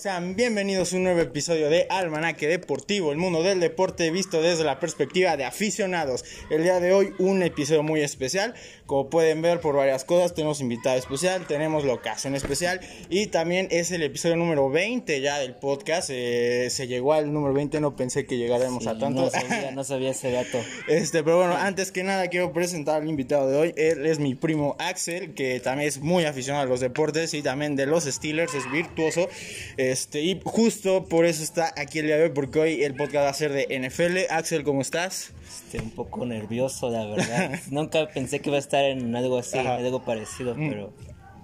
Sean bienvenidos a un nuevo episodio de Almanaque Deportivo, el mundo del deporte visto desde la perspectiva de aficionados. El día de hoy un episodio muy especial, como pueden ver por varias cosas, tenemos invitado especial, tenemos locación especial y también es el episodio número 20 ya del podcast. Eh, se llegó al número 20, no pensé que llegáramos a tanto. No sabía, no sabía ese dato. Este, pero bueno, antes que nada quiero presentar al invitado de hoy. Él es mi primo Axel, que también es muy aficionado a los deportes y también de los Steelers, es virtuoso. Este, y justo por eso está aquí el día de hoy, porque hoy el podcast va a ser de NFL. Axel, ¿cómo estás? Este, un poco nervioso, la verdad. Nunca pensé que iba a estar en algo así, Ajá. algo parecido, pero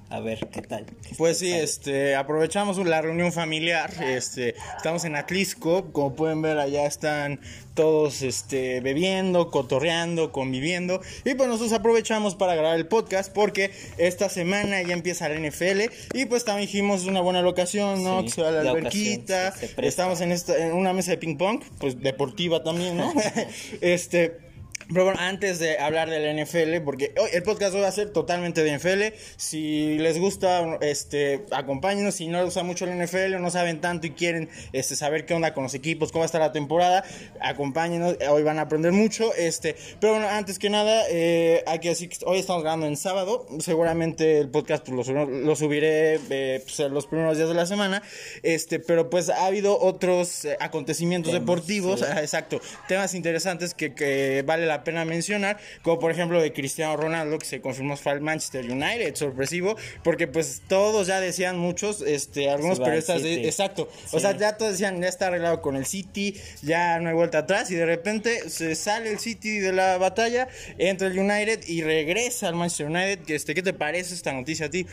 a ver qué tal. ¿Qué Pues sí, tal? este, aprovechamos la reunión familiar, este, estamos en Atlisco, como pueden ver allá están todos, este, bebiendo, cotorreando, conviviendo, y pues nosotros aprovechamos para grabar el podcast porque esta semana ya empieza la NFL y pues también dijimos una buena locación, ¿no? Sí, que se va a la la alberquita, estamos en esta, en una mesa de ping pong, pues deportiva también, ¿no? este, pero bueno, antes de hablar de la NFL, porque hoy el podcast hoy va a ser totalmente de NFL. Si les gusta, este, acompáñenos. Si no les gusta mucho la NFL o no saben tanto y quieren este, saber qué onda con los equipos, cómo va a estar la temporada, acompáñenos. Hoy van a aprender mucho. Este, pero bueno, antes que nada, eh, hay que decir que hoy estamos grabando en sábado. Seguramente el podcast pues, lo, sub- lo subiré eh, pues, en los primeros días de la semana. Este, pero pues ha habido otros eh, acontecimientos Temas, deportivos. sí. Ajá, Exacto, temas interesantes que, que vale la pena mencionar, como por ejemplo de Cristiano Ronaldo, que se confirmó fue al Manchester United, sorpresivo, porque pues todos ya decían muchos, este, algunos periodistas, de- exacto, o sea, ya todos decían, ya está arreglado con el City, ya no hay vuelta atrás, y de repente se sale el City de la batalla, entra el United y regresa al Manchester United, este, ¿qué te parece esta noticia a ti?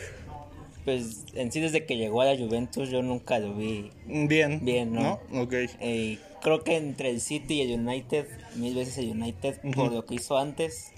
Pues en sí, desde que llegó a la Juventus, yo nunca lo vi. Bien. Bien, ¿no? Ok. Eh, creo que entre el City y el United, mil veces el United, por lo que hizo antes.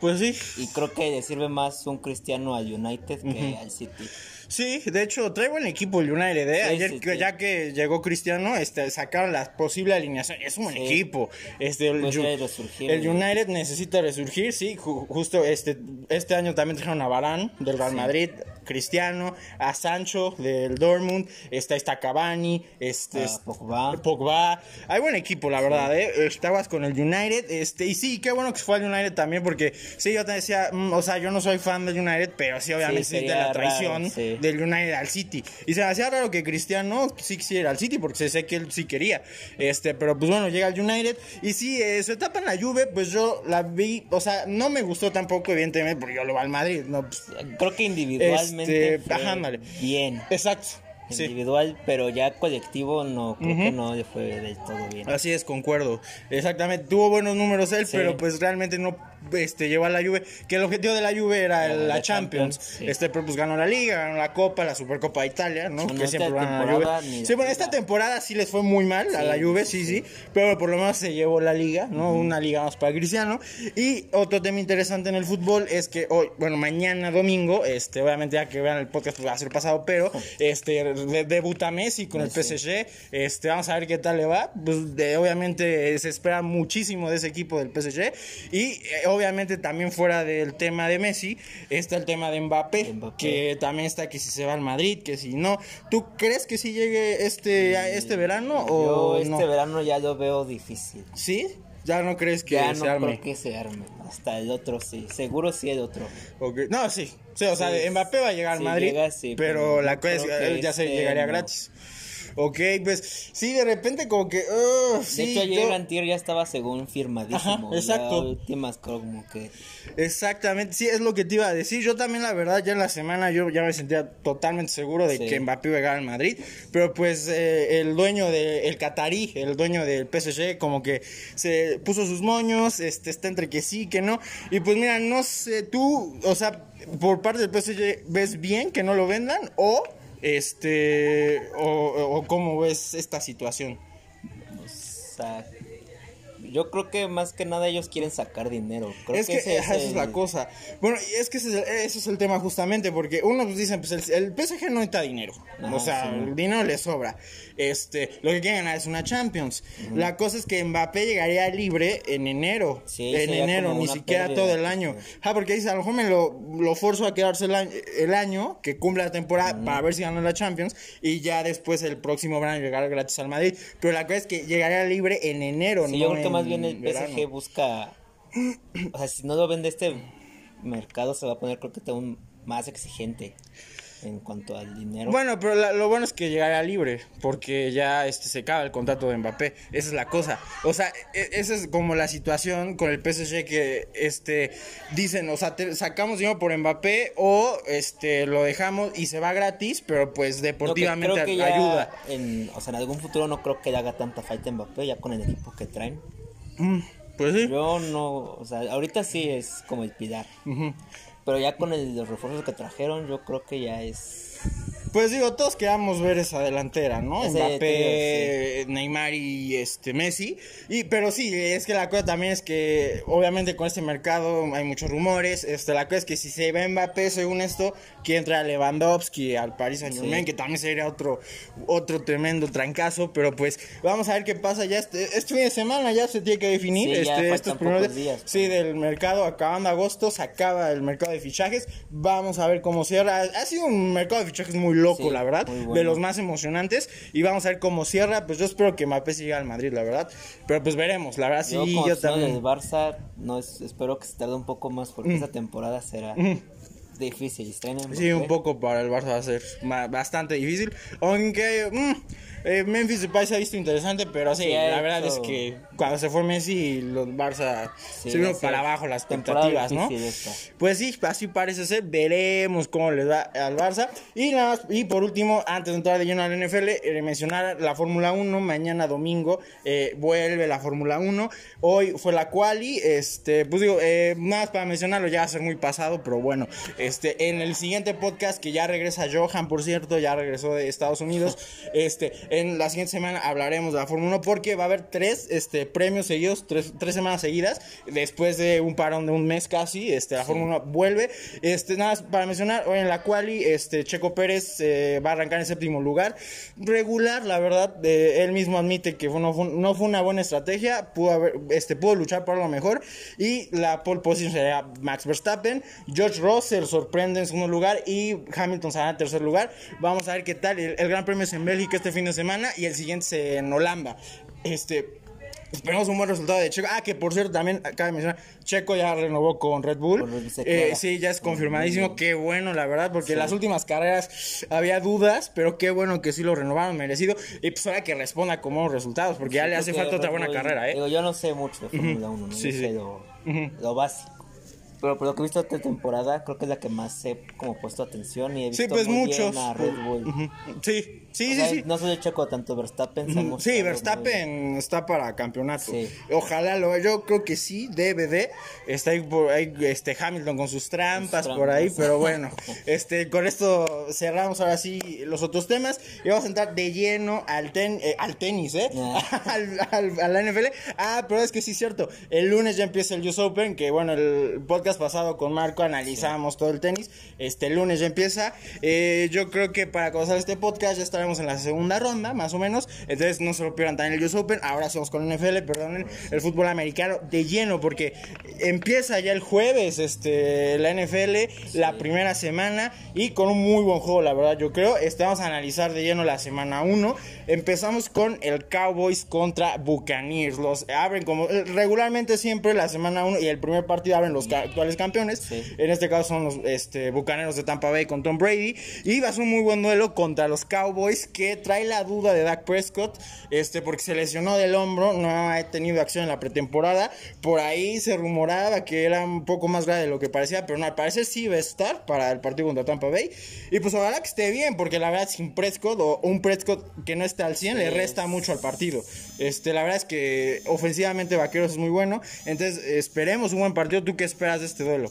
Pues sí, Y creo que le sirve más un cristiano al United que al City. Sí, de hecho, trae buen equipo el United, ¿eh? Sí, Ayer, sí, que- sí. ya que llegó Cristiano, este, sacaron la posible alineación. Es un buen equipo. Este, el, Pues Ju- debe resurgir, el ¿no? United necesita resurgir, sí. ju- justo este, este año también trajeron a Barán del Real Madrid, Cristiano, a Sancho del Dortmund, está, está Cavani, este, A es- Pogba. Pogba. Hay buen equipo, la verdad, ¿eh? Estabas con el United, este, y sí, qué bueno que se fue al United también, porque sí, yo te decía, mm, o sea, yo no soy fan del United, pero sí, obviamente de la traición raro, sí. Del United al City. Y se me hacía raro que Cristiano sí quisiera al City, porque se sé que él sí quería. Este, pero pues bueno, llega al United. Y sí, eh, su etapa en la Juve, pues yo la vi, o sea, no me gustó tampoco, evidentemente, porque yo lo voy al Madrid, ¿no? Pues, Creo que individualmente Este, ajá, ándale. bien. exacto. Sí. Individual, pero ya colectivo no, creo que no le fue del todo bien. Así es, concuerdo. Exactamente, tuvo buenos números él, Sí. pero pues realmente no este, llevó a la Juve, que el objetivo de la Juve era el- la la Champions. Champions, sí. Este, pero pues ganó la Liga, ganó la Copa, la Supercopa de Italia, ¿no? Bueno, que siempre van a la Juve. Sí, bueno, esta temporada sí les fue muy mal a la Juve, sí, sí, pero por lo menos se llevó la Liga, ¿no? Una Liga más para Cristiano. Y otro tema interesante en el fútbol es que hoy, bueno, mañana domingo, este, obviamente ya que vean el podcast pues, va a ser pasado, pero este, de- debuta Messi con el Messi. PSG. Este, vamos a ver qué tal le va. Pues, de- obviamente se espera muchísimo de ese equipo del PSG. Y eh, obviamente también fuera del tema de Messi, está el tema de Mbappé, Mbappé. que también está que si se va al Madrid, que si no. ¿Tú crees que si llegue este, este verano Yo o este no? verano ya lo veo difícil. ¿Sí? ¿Ya no crees que Ya se no arme? creo que se arme. Hasta el otro sí. Seguro sí el otro. No, sí. Sí, o sea, Sí, Mbappé va a llegar al Madrid, llega, pero pero la cosa es que ya se este llegaría no. gratis. Ok, pues sí, de repente como que... uh, De sí, hecho, ayer yo- Antier ya estaba según firmadísimo. Ajá, exacto. Últimas como que... Exactamente, sí, es lo que te iba a decir. Yo también, la verdad, ya en la semana yo ya me sentía totalmente seguro de Sí. que Mbappé iba a llegar al Madrid. Pero pues eh, el dueño del el Qatarí, el dueño del PSG, como que se puso sus moños, este, está entre que sí, que no. Y pues mira, no sé, tú, o sea, por parte del PSG, ¿ves bien que no lo vendan? O, este, o, cómo ves esta situación? O sea, Yo creo que más que nada ellos quieren sacar dinero. Creo es que, ese esa es, el- la cosa. Bueno, y es que ese es, el, ese es el tema justamente, porque uno pues dicen, pues el, el PSG no necesita dinero. O sea, sí, el dinero le sobra. Este, lo que quieren ganar es una Champions. La cosa es que Mbappé llegaría libre en enero. Sí, en enero, ni siquiera pérdida, todo el año. Ah, porque dice, a lo mejor me lo, lo forzo a quedarse el año, el año que cumpla la temporada para ver si gana la Champions y ya después el próximo verano llegar gratis al Madrid. Pero la cosa es que llegaría libre en enero, Sí, no yo creo que en más bien el verano. PSG busca. O sea, si no lo vende este mercado, se va a poner, creo que aún más exigente en cuanto al dinero. Bueno, pero la- lo bueno es que llegaría libre, porque ya este se acaba el contrato de Mbappé. Esa es la cosa. O sea, e- esa es como la situación con el PSG que este dicen, o sea, te- sacamos dinero por Mbappé o este lo dejamos y se va gratis, pero pues que deportivamente creo que ya ayuda. En, o sea, en algún futuro no creo que le haga tanta falta Mbappé ya con el equipo que traen. Mm, pues sí. Yo no, o sea, ahorita sí es como el Pilar. Pero ya con el- los refuerzos que trajeron, yo creo que ya es. Pues digo, todos queramos ver esa delantera, ¿no? Mbappé, Neymar y este Messi. Y, pero sí, es que la cosa también es que, obviamente, con este mercado hay muchos rumores. Este, la cosa es que si se ve Mbappé, según esto, quiere entrar a Lewandowski al Paris Saint Germain, Sí. que también sería otro, otro tremendo trancazo. Pero pues, vamos a ver qué pasa ya este, este fin de semana, ya se tiene que definir. Este, estos primeros días. Sí, del mercado, acabando agosto, se acaba el mercado de fichajes. Vamos a ver cómo cierra. Ha sido un mercado de fichajes muy loco, Sí, la verdad, de los más emocionantes. Y vamos a ver cómo cierra. Pues yo espero que Mbappé siga al Madrid, la verdad. Pero pues veremos, la verdad, sí, yo yo, como aficionado también. Mm. del Barça, no es- espero que se tarde un poco más porque esta temporada será difícil. Traen a Sí, un poco para el Barça va a ser bastante difícil. Aunque mm, eh, Memphis Depay se ha visto interesante, pero sí, la verdad hecho- es que cuando se fue Messi, los Barça Sí, se vino para abajo las expectativas, ¿no? esta. Pues sí, así parece ser. Veremos cómo les va al Barça. Y nada más, y por último, antes de entrar de lleno al NFL, eh, mencionar la Fórmula 1. Mañana domingo eh, vuelve la Fórmula 1. Hoy fue la quali. Este, pues digo, eh, nada más para mencionarlo, ya va a ser muy pasado, pero bueno, este, en el siguiente podcast que ya regresa Johan, por cierto, ya regresó de Estados Unidos. Este, en la siguiente semana hablaremos de la Fórmula 1 porque va a haber tres este, premios seguidos, tres, tres semanas seguidas, después de un parón de un mes casi, este, la Fórmula 1 vuelve. Este, nada más para mencionar, hoy en la quali, este, Checo Pérez eh, va a arrancar en séptimo lugar. Regular, la verdad, eh, él mismo admite que fue- no, fue, no fue una buena estrategia, pudo, haber, este, pudo luchar por lo mejor. Y la pole position sería Max Verstappen. George Russell sorprende en segundo lugar y Hamilton será en tercer lugar. Vamos a ver qué tal. El, el Gran Premio es en Bélgica este fin de semana y el siguiente en Holanda. Este. Esperemos un buen resultado de Checo. Ah, que por cierto, también cabe mencionar, Checo ya renovó con Red Bull. Eh, sí, ya es confirmadísimo. Qué bueno, la verdad, porque en las últimas carreras había dudas, pero qué bueno que sí lo renovaron, merecido. Y pues ahora que responda con buenos resultados, porque ya le hace falta otra buena Bull- carrera, ¿eh? Digo, yo no sé mucho de Fórmula 1, ¿no? Sí, Yo sí. sé lo, lo básico. Pero por lo que he visto esta temporada, creo que es la que más he como puesto atención y he visto Sí, pues muy muchos. bien a Red Bull. Ujú. Sí, sí, O sí, sea, sí. No soy el checo tanto Verstappen. Sí, muy- Verstappen está para campeonato. Sí. Ojalá lo yo creo que sí, debe de. Está ahí por ahí este Hamilton con sus trampas Sus por ahí, pero bueno, este con esto cerramos ahora sí los otros temas y vamos a entrar de lleno al ten, eh, al tenis, ¿eh? Ah. al, al- a la NFL. Ah, pero es que sí es cierto. El lunes ya empieza el US Open, que bueno, el podcast pasado con Marco analizamos todo el tenis. Este el lunes ya empieza. Eh, yo creo que para comenzar este podcast ya estaremos en la segunda ronda, más o menos. Entonces no se lo pierdan también el US Open. Ahora hacemos con el NFL, perdonen, el fútbol americano de lleno, porque empieza ya el jueves este, la NFL, la primera semana, y con un muy buen juego, la verdad, yo creo. Este, vamos a analizar de lleno la semana 1. Empezamos con el Cowboys contra Buccaneers. Los abren como eh, regularmente siempre la semana 1 y el primer partido abren los actuales campeones. Sí. En este caso son los este, Bucaneros de Tampa Bay con Tom Brady. Y va a ser un muy buen duelo contra los Cowboys que trae la duda de Dak Prescott. Este, porque se lesionó del hombro, no ha tenido acción en la pretemporada. Por ahí se rumoraba que era un poco más grave de lo que parecía, pero no, al parecer sí va a estar para el partido contra Tampa Bay. Y pues ojalá que esté bien, porque la verdad sin Prescott o un Prescott que no está al 100 le Sí, resta mucho al partido. Este, la verdad es que ofensivamente Vaqueros es muy bueno. Entonces esperemos un buen partido. ¿Tú qué esperas de este duelo?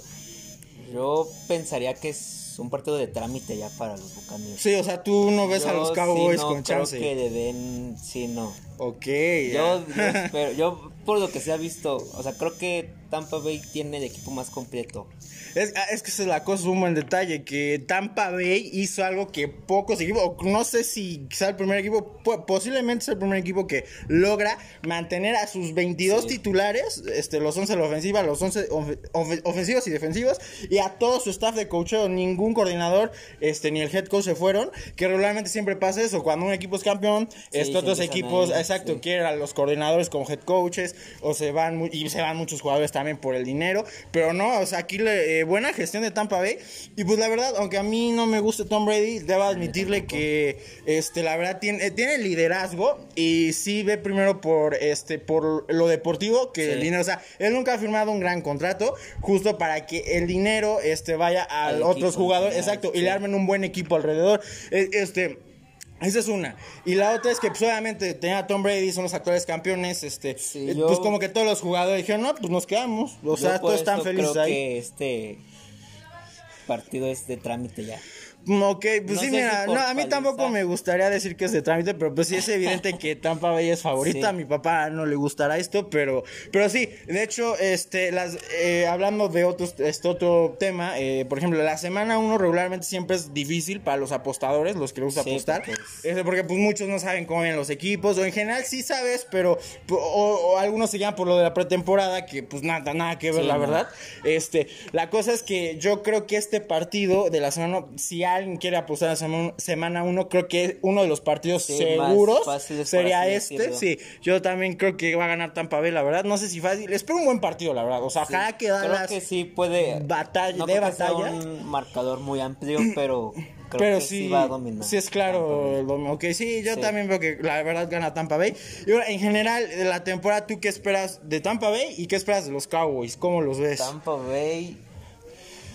Yo pensaría que es un partido de trámite ya para los Buccaneers. Sí, o sea, tú no ves a los Yo Cowboys sí no con creo chance. que deben, sí, no. Ok, Yo, yo, espero- yo, por lo que se ha visto, o sea, creo que Tampa Bay tiene el equipo más completo. Es, ah, es que esa es la cosa, un buen detalle, que Tampa Bay hizo algo que pocos equipos, no sé si sea el primer equipo, po- posiblemente sea el primer equipo que logra mantener a sus 22 Sí. titulares, este, los 11 de la ofensiva, los 11 ofe- ofe- ofensivos y defensivos, y a todo su staff de coacheo, ningún coordinador, este, ni el head coach se fueron, que regularmente siempre pasa eso, cuando un equipo es campeón, Sí, se otros equipos, ahí, exacto, sí. quieren a los coordinadores como head coaches, o se van, y se van muchos jugadores también por el dinero, pero no, o sea, aquí le- eh, buena gestión de Tampa Bay, y pues la verdad, aunque a mí no me guste Tom Brady, debo admitirle que, este, la verdad, tiene, eh, tiene liderazgo, y sí ve primero por, este, por lo deportivo que Sí. el dinero, o sea, él nunca ha firmado un gran contrato, justo para que el dinero, este, vaya a otros equipo, jugadores, exacto, y le armen un buen equipo alrededor, Eh, este... Esa es una. Y la otra es que, pues, obviamente, tenía a Tom Brady, son los actuales campeones. Este, Sí, eh, yo- pues, como que todos los jugadores dijeron, no, pues nos quedamos. O sea, todos están felices creo ahí. que este partido es de trámite ya. Mm, Ok, pues No sí, mira, si no, a mí tampoco me gustaría decir que es de trámite, pero pues sí es evidente que Tampa Bay es favorita. Sí. A mi papá no le gustará esto, pero, pero sí, de hecho, este, las, eh, hablando de otros, este otro tema, eh, por ejemplo, la semana uno regularmente siempre es difícil para los apostadores, los que les gusta Sí, apostar, porque Este, porque pues muchos no saben cómo vienen los equipos, o en general sí sabes, pero, o, o algunos se llaman por lo de la pretemporada, que pues nada, nada que ver, Sí, la no. verdad. Este, la cosa es que yo creo que este partido de la semana, si alguien quiere apostar a semana, semana uno, creo que uno de los partidos Sí, seguros sería este. decirlo. Sí, yo también creo que va a ganar Tampa Bay, la verdad. No sé si fácil. Espero un buen partido, la verdad. O sea, ojalá que Creo Dallas. que sí puede. batalla- no de creo batalla. un marcador muy amplio, pero creo Pero que sí, sí, va a dominar. sí es claro. Ok, sí, yo Sí. también veo que la verdad gana Tampa Bay. Y bueno, en general, de la temporada, ¿tú qué esperas de Tampa Bay y qué esperas de los Cowboys? ¿Cómo los ves? Tampa Bay.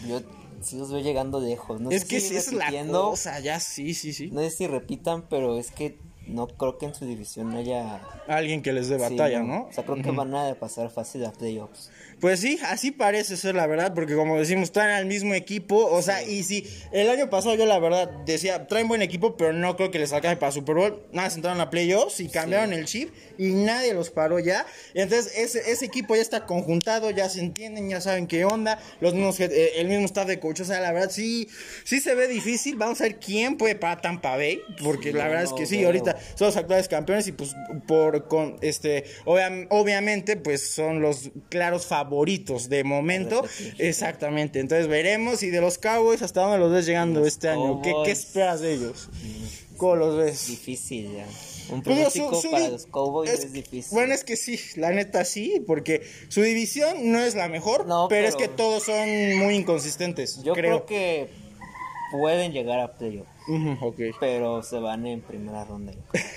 Yo sí los veo llegando lejos. No es sé que si es la cosa, ya sí, sí, sí. No sé si repitan, pero es que no creo que en su división haya. Alguien que les dé sí, batalla, ¿no? O sea, creo que van a pasar fácil a playoffs. Pues sí, así parece ser la verdad, porque como decimos, están al mismo equipo, o sea, y si el año pasado yo la verdad decía, traen buen equipo, pero no creo que les alcance para Super Bowl, nada, se entraron a playoffs y cambiaron el chip y nadie los paró ya, entonces ese, ese equipo ya está conjuntado, ya se entienden, ya saben qué onda, los mismos, eh, el mismo staff de coach, o sea, la verdad sí, sí se ve difícil, vamos a ver quién puede para Tampa Bay, porque Sí, la verdad es que sí, ahorita son los actuales campeones y pues por con este obvia- obviamente pues son los claros favoritos de momento. Exactamente. Entonces veremos y de los Cowboys hasta dónde los ves llegando Los este año ¿Qué, qué esperas de ellos cómo los ves Difícil ya. Un Pues, pronóstico su- su para los Cowboys es- es, difícil. Bueno, es que sí, la neta sí, porque su división no es la mejor, No, pero, es que todos son muy inconsistentes, Yo creo. creo que pueden llegar a playoffs. Ujú, ok. pero se van en primera ronda.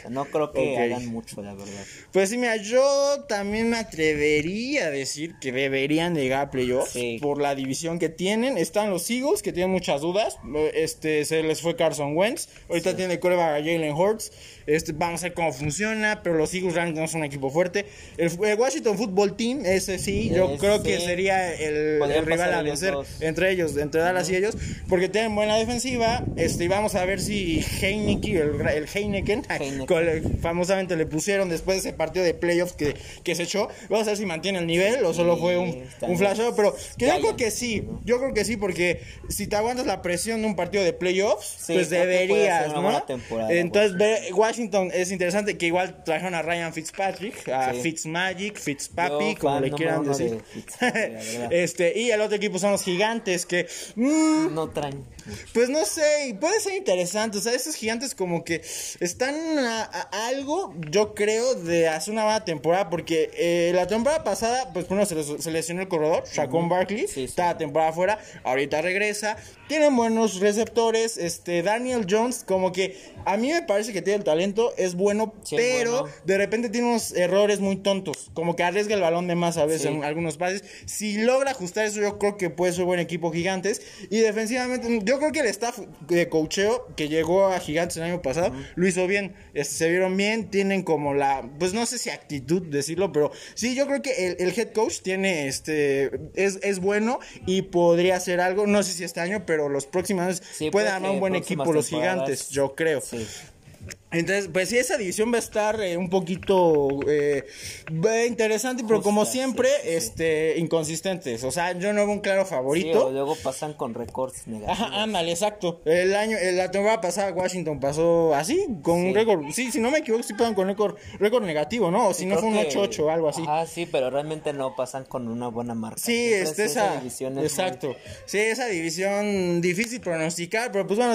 no creo que hagan mucho, la verdad. Pues sí, mira, yo también me atrevería a decir que deberían llegar a playoffs Sí. por la división que tienen. Están los Eagles, que tienen muchas dudas. Este, se les fue Carson Wentz. Ahorita tiene coreback a Jalen Hurts. Este, vamos a ver cómo funciona, pero los Eagles realmente no son un equipo fuerte. El, el Washington Football Team, ese sí, yo Ese creo que sería el, rival a vencer entre ellos, entre Dallas y ellos, porque tienen buena defensiva. Este, y vamos a ver si Heineken, el, el Heineken, famosamente le pusieron después de ese partido de playoffs que, que se echó. Vamos a ver si mantiene el nivel o solo fue un, un pero que yo creo que sí, yo creo que sí, porque si te aguantas la presión de un partido de playoffs, Sí, pues deberías, ¿no? Entonces, Washington es interesante que igual trajeron a Ryan Fitzpatrick, a Sí. Fitzmagic, Fitzpapi, Yo, como fan le quieran decir. de este, y el otro equipo son los gigantes que mm, No traen. Pues no sé, puede ser interesante. O sea, esos gigantes como que están a, a algo, yo creo, de hacer una buena temporada. Porque eh, la temporada pasada, pues primero se, les- se lesionó el corredor, Shaquon Barkley. Sí, sí. Estaba la temporada afuera, ahorita regresa. Tienen buenos receptores. Este, Daniel Jones, como que a mí me parece que tiene el talento, es bueno, Sí, pero bueno. de repente tiene unos errores muy tontos. Como que arriesga el balón de más a veces en algunos pases. Si logra ajustar eso, yo creo que puede ser buen equipo gigantes. Y defensivamente, yo yo creo que el staff de cocheo que llegó a Gigantes el año pasado lo hizo bien. Este, se vieron bien, tienen como la, pues no sé si actitud decirlo, pero sí, yo creo que el, el head coach tiene, este, es, es bueno y podría hacer algo. No sé si este año, pero los próximos años Sí, puede armar un buen equipo los Gigantes, yo creo. Sí. Entonces, pues sí, esa división va a estar eh, un poquito eh, interesante, pero como siempre, sí, sí, sí. este, inconsistentes. O sea, yo no veo un claro Sí, favorito. o luego pasan con récords negativos. Ajá, ándale, exacto. El año, eh, la temporada pasada Washington pasó así, con un Sí. récord. Sí, si no me equivoco, sí pasan con récord, récord negativo, ¿no? O si no fue un que- 8-8 o algo así. Ah, sí, pero realmente no pasan con una buena marca. Sí, este, es- esa, división es muy- exacto. Sí, esa división difícil pronosticar, pero pues bueno,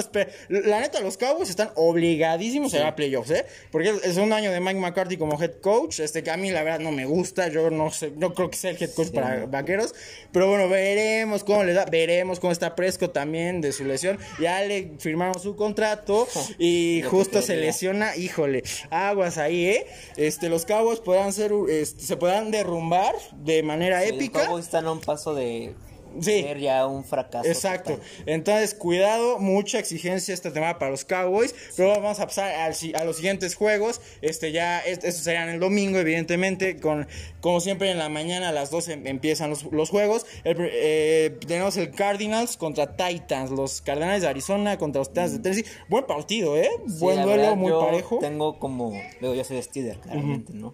la neta, los Cowboys están obligadísimos a a playoffs, ¿eh? Porque es un año de Mike McCarthy como head coach, este que a mí la verdad no me gusta, yo no sé, no creo que sea el head coach Sí, para vaqueros, pero bueno, veremos cómo le da, veremos cómo está Presco también de su lesión, ya le firmaron su contrato y Lo justo se lesiona, híjole, aguas ahí, ¿eh? Este, los Cowboys podrán ser, este, se podrán derrumbar de manera Sí, épica. Los Cowboys están a un paso de Sí. ser ya un fracaso. Exacto. total. Entonces, cuidado, mucha exigencia esta temporada para los Cowboys. Pero vamos a pasar al si- a los siguientes juegos. Este ya, est- estos serán el domingo, evidentemente. Con, como siempre, en la mañana a las 12 em- empiezan los, los juegos. El eh, tenemos el Cardinals contra Titans. Los Cardenales de Arizona contra los Titans de Tennessee. Buen partido, ¿eh? Sí, Buen duelo, verdad, muy yo parejo. Tengo como. Luego yo soy de Steelers, claramente, ¿no?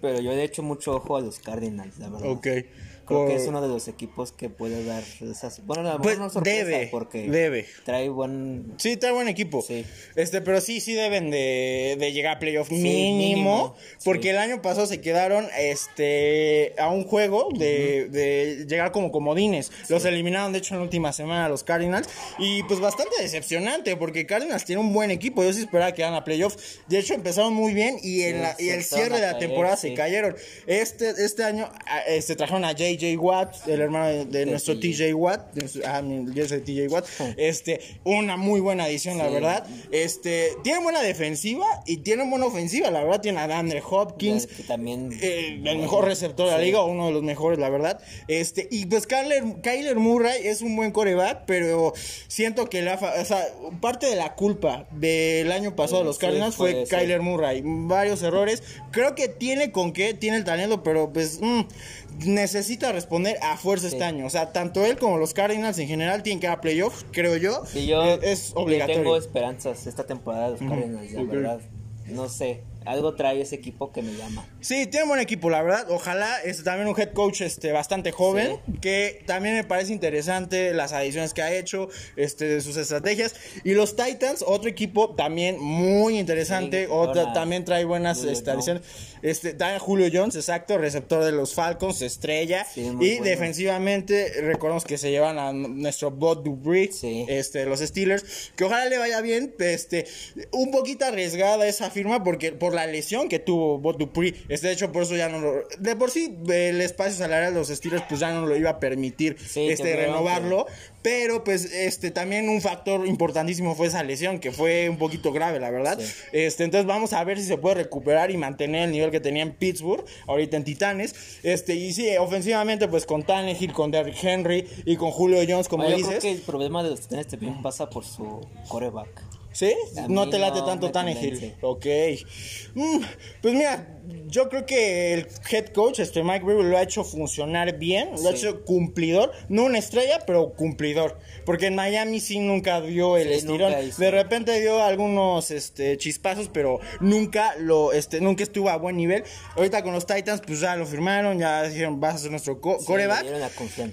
Pero yo le he hecho mucho ojo a los Cardinals, la verdad. Ok. Creo que es uno de los equipos que puede dar esas. Bueno, a lo Pues, mejor no debe, porque debe. trae buen. Sí, trae buen equipo. Sí. Este, pero sí, sí deben de, de llegar a playoff mínimo. mínimo, Porque sí. el año pasado se quedaron este a un juego de, de llegar como comodines. Los eliminaron, de hecho, en la última semana los Cardinals. Y pues bastante decepcionante, porque Cardinals tiene un buen equipo. Yo sí esperaba que llegaran a playoffs. De hecho, empezaron muy bien y, en la- y el cierre de la caer, temporada se cayeron. Este, este año a- este, trajeron a JJ Watt, el hermano de, de nuestro TJ. TJ Watt. ah, yo soy TJ Watt. Este, una muy buena adición, la verdad. Este, tiene buena defensiva y tiene buena ofensiva, la verdad. Tiene a DeAndre Hopkins. que también. eh, el mejor receptor de la liga, uno de los mejores, la verdad. Este, y pues Kyler, Kyler Murray es un buen coreback, pero siento que la, o sea, parte de la culpa del año pasado de los Sí, Cardinals fue. Kyler Murray. Varios errores. Creo que tiene con qué, tiene el talento, pero pues mm, necesita responder a fuerza Sí. este año. O sea, tanto él como los Cardinals en general tienen que ir a playoffs, creo yo. Y yo Eh, es obligatorio. tengo esperanzas esta temporada de los Cardinals, la ok. verdad. No sé, algo trae ese equipo que me llama. Sí, tiene buen equipo, la verdad. Ojalá es también un head coach este, bastante joven, que también me parece interesante las adiciones que ha hecho, este, de sus estrategias. Y los Titans, otro equipo también muy interesante, Sí, otra, también trae buenas este, adiciones. Este, Julio Jones, exacto, receptor de los Falcons, estrella. Sí, y bueno. defensivamente, recordemos que se llevan a nuestro Bot Dupree, Sí. este, los Steelers, que ojalá le vaya bien, este, un poquito arriesgada esa firma porque por la lesión que tuvo Bot Dupree, este, de hecho por eso ya no lo, de por sí el espacio salarial de los Steelers pues ya no lo iba a permitir, Sí, este, renovarlo, pero pues este también un factor importantísimo fue esa lesión que fue un poquito grave, la verdad. Sí. Este, entonces vamos a ver si se puede recuperar y mantener el nivel que tenía en Pittsburgh, ahorita en Titanes. Este, y sí, ofensivamente, pues con Tannehill, con Derrick Henry y con Julio Jones, como Ah, yo dices. creo que el problema de los Titanes también pasa por su coreback. ¿Sí? No te late no tanto Tannehill. Ok. Mm, pues mira, yo creo que el head coach, este Mike Vrabel, lo ha hecho funcionar bien, lo ha hecho cumplidor, no una estrella, pero cumplidor, porque en Miami sí nunca dio el Sí, estirón. De repente dio algunos este chispazos, pero nunca lo este nunca estuvo a buen nivel. Ahorita con los Titans pues ya lo firmaron, ya dijeron, vas a ser nuestro co- Sí, coreback.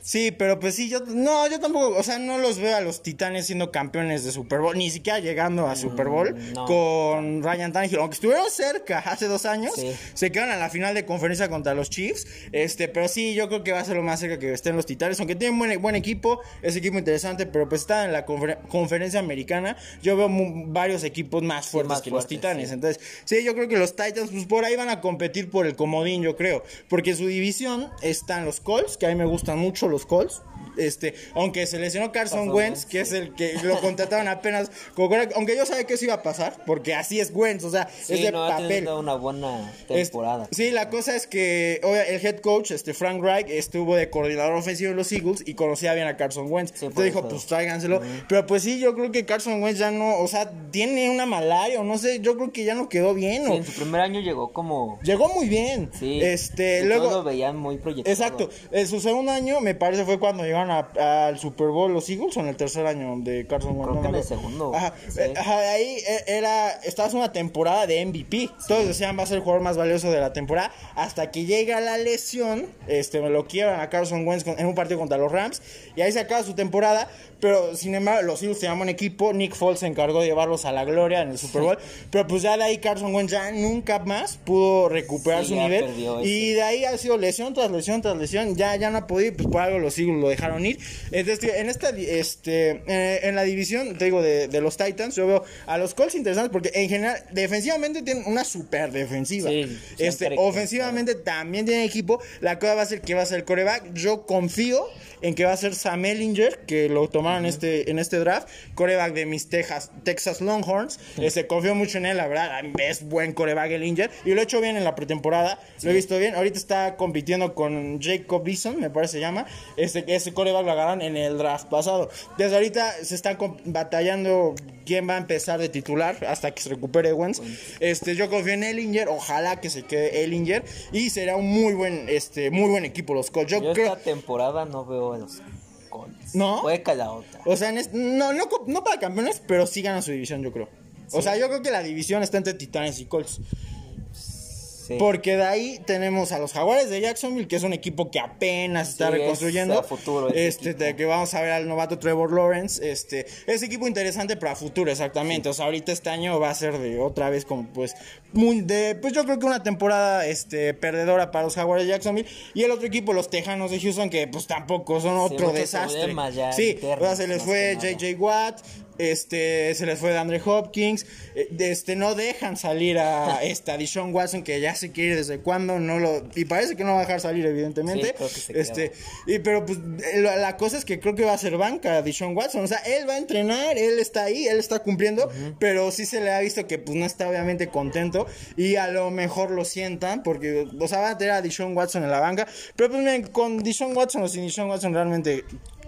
Sí, pero pues sí, yo no, yo tampoco, o sea, no los veo a los Titanes siendo campeones de Super Bowl, ni siquiera llegando a Super Bowl Mm, no. con Ryan Tannehill, aunque estuvieron cerca hace dos años, Sí. Se quedan a la final de conferencia contra los Chiefs, este, pero sí, yo creo que va a ser lo más cerca que estén los Titanes, aunque tienen buen, buen equipo, es equipo interesante, pero pues está en la confer- conferencia americana, yo veo varios equipos más fuertes más que los Titanes, sí. entonces, sí, yo creo que los Titans, pues por ahí van a competir por el comodín, yo creo. Porque en su división están los Colts, que a mí me gustan mucho los Colts. Este, aunque se lesionó Carson Wentz, que es el que lo contrataron apenas, como aunque yo sabía que eso iba a pasar, porque así es Wentz, o sea, Sí, es de no, ha papel. tenido una buena temporada. Es- sí, la cosa es que obvia- el head coach, este Frank Reich, estuvo de coordinador ofensivo en los Eagles y conocía bien a Carson Wentz. Sí, Entonces dijo, eso. pues tráiganselo. Pero pues sí, yo creo que Carson Wentz ya no, o sea, tiene una malaria o no sé, yo creo que ya no quedó bien. O- en su primer año llegó como... Llegó muy bien. Sí, Este, y luego... todos lo veían muy proyectado. Exacto. En su segundo año, me parece, fue cuando llegaron al Super Bowl los Eagles, o en el tercer año de Carson Wentz. Creo no que me en el acuerdo. segundo, Ajá. sí. Eh, ajá, ahí eh, era, estaba en una temporada de MVP. Todos decían va a ser el jugador más valioso de la temporada. Hasta que llega la lesión, este, me lo quiebran a Carson Wentz en un partido contra los Rams. Y ahí se acaba su temporada. Pero sin embargo, los Eagles tenían un equipo. Nick Foles se encargó de llevarlos a la gloria en el Super Bowl. Pero pues ya de ahí Carson Wentz ya nunca más pudo recuperar su nivel. Y de ahí ha sido lesión tras lesión tras lesión. Ya, ya no ha podido, pues por algo los Eagles lo dejaron ir. Entonces, tío, en esta, este, eh, en la división, te digo, de, de los Titans, yo veo a los Colts interesantes porque en general, defensivamente tienen una super defensiva. Sí, este, ofensivamente también tienen equipo. La cosa va a ser que va a ser el coreback. Yo confío en que va a ser Sam Ellinger, que lo tomaron este, en este draft, coreback de mis Texas, Texas Longhorns. Este, confío mucho en él, la verdad, es buen coreback Ellinger. Y lo he hecho bien en la pretemporada, lo he visto bien. Ahorita está compitiendo con Jacob Bison, me parece se llama. Este, ese coreback lo agarraron en el draft pasado. Desde ahorita se están batallando quién va a empezar de titular hasta que se recupere Wentz. Este, yo confío en Ellinger, ojalá que se quede Ellinger. Y será un muy buen, este, muy buen equipo los Colts. Yo, Yo creo. esta temporada no veo a los Colts. ¿No? Puede que la otra. O sea, en no, no para campeones, pero sí ganan su división, yo creo. O sea, yo creo que la división está entre Titanes y Colts. Sí. Porque de ahí tenemos a los Jaguares de Jacksonville, que es un equipo que apenas está Sí, es reconstruyendo. a futuro este, de que vamos a ver al novato Trevor Lawrence. Este, es equipo interesante para futuro, exactamente. O sea, ahorita este año va a ser de otra vez como pues muy de pues yo creo que una temporada este perdedora para los Jaguares de Jacksonville y el otro equipo los Tejanos de Houston que pues tampoco son otro desastre. ya Sí, o sea, se les fue. JJ Watt, este, se les fue de Andre Hopkins, eh, este, no dejan salir a esta Dishon Watson que ya se quiere desde cuándo, no lo, y parece que no va a dejar salir evidentemente, Sí, este, y pero pues eh, la, la cosa es que creo que va a ser banca Dishon Watson, o sea, él va a entrenar, él está ahí, él está cumpliendo, pero sí se le ha visto que pues no está obviamente contento y a lo mejor lo sientan porque, o sea, van a tener a Dishon Watson en la banca, pero pues miren, con Dishon Watson o sin Dishon Watson realmente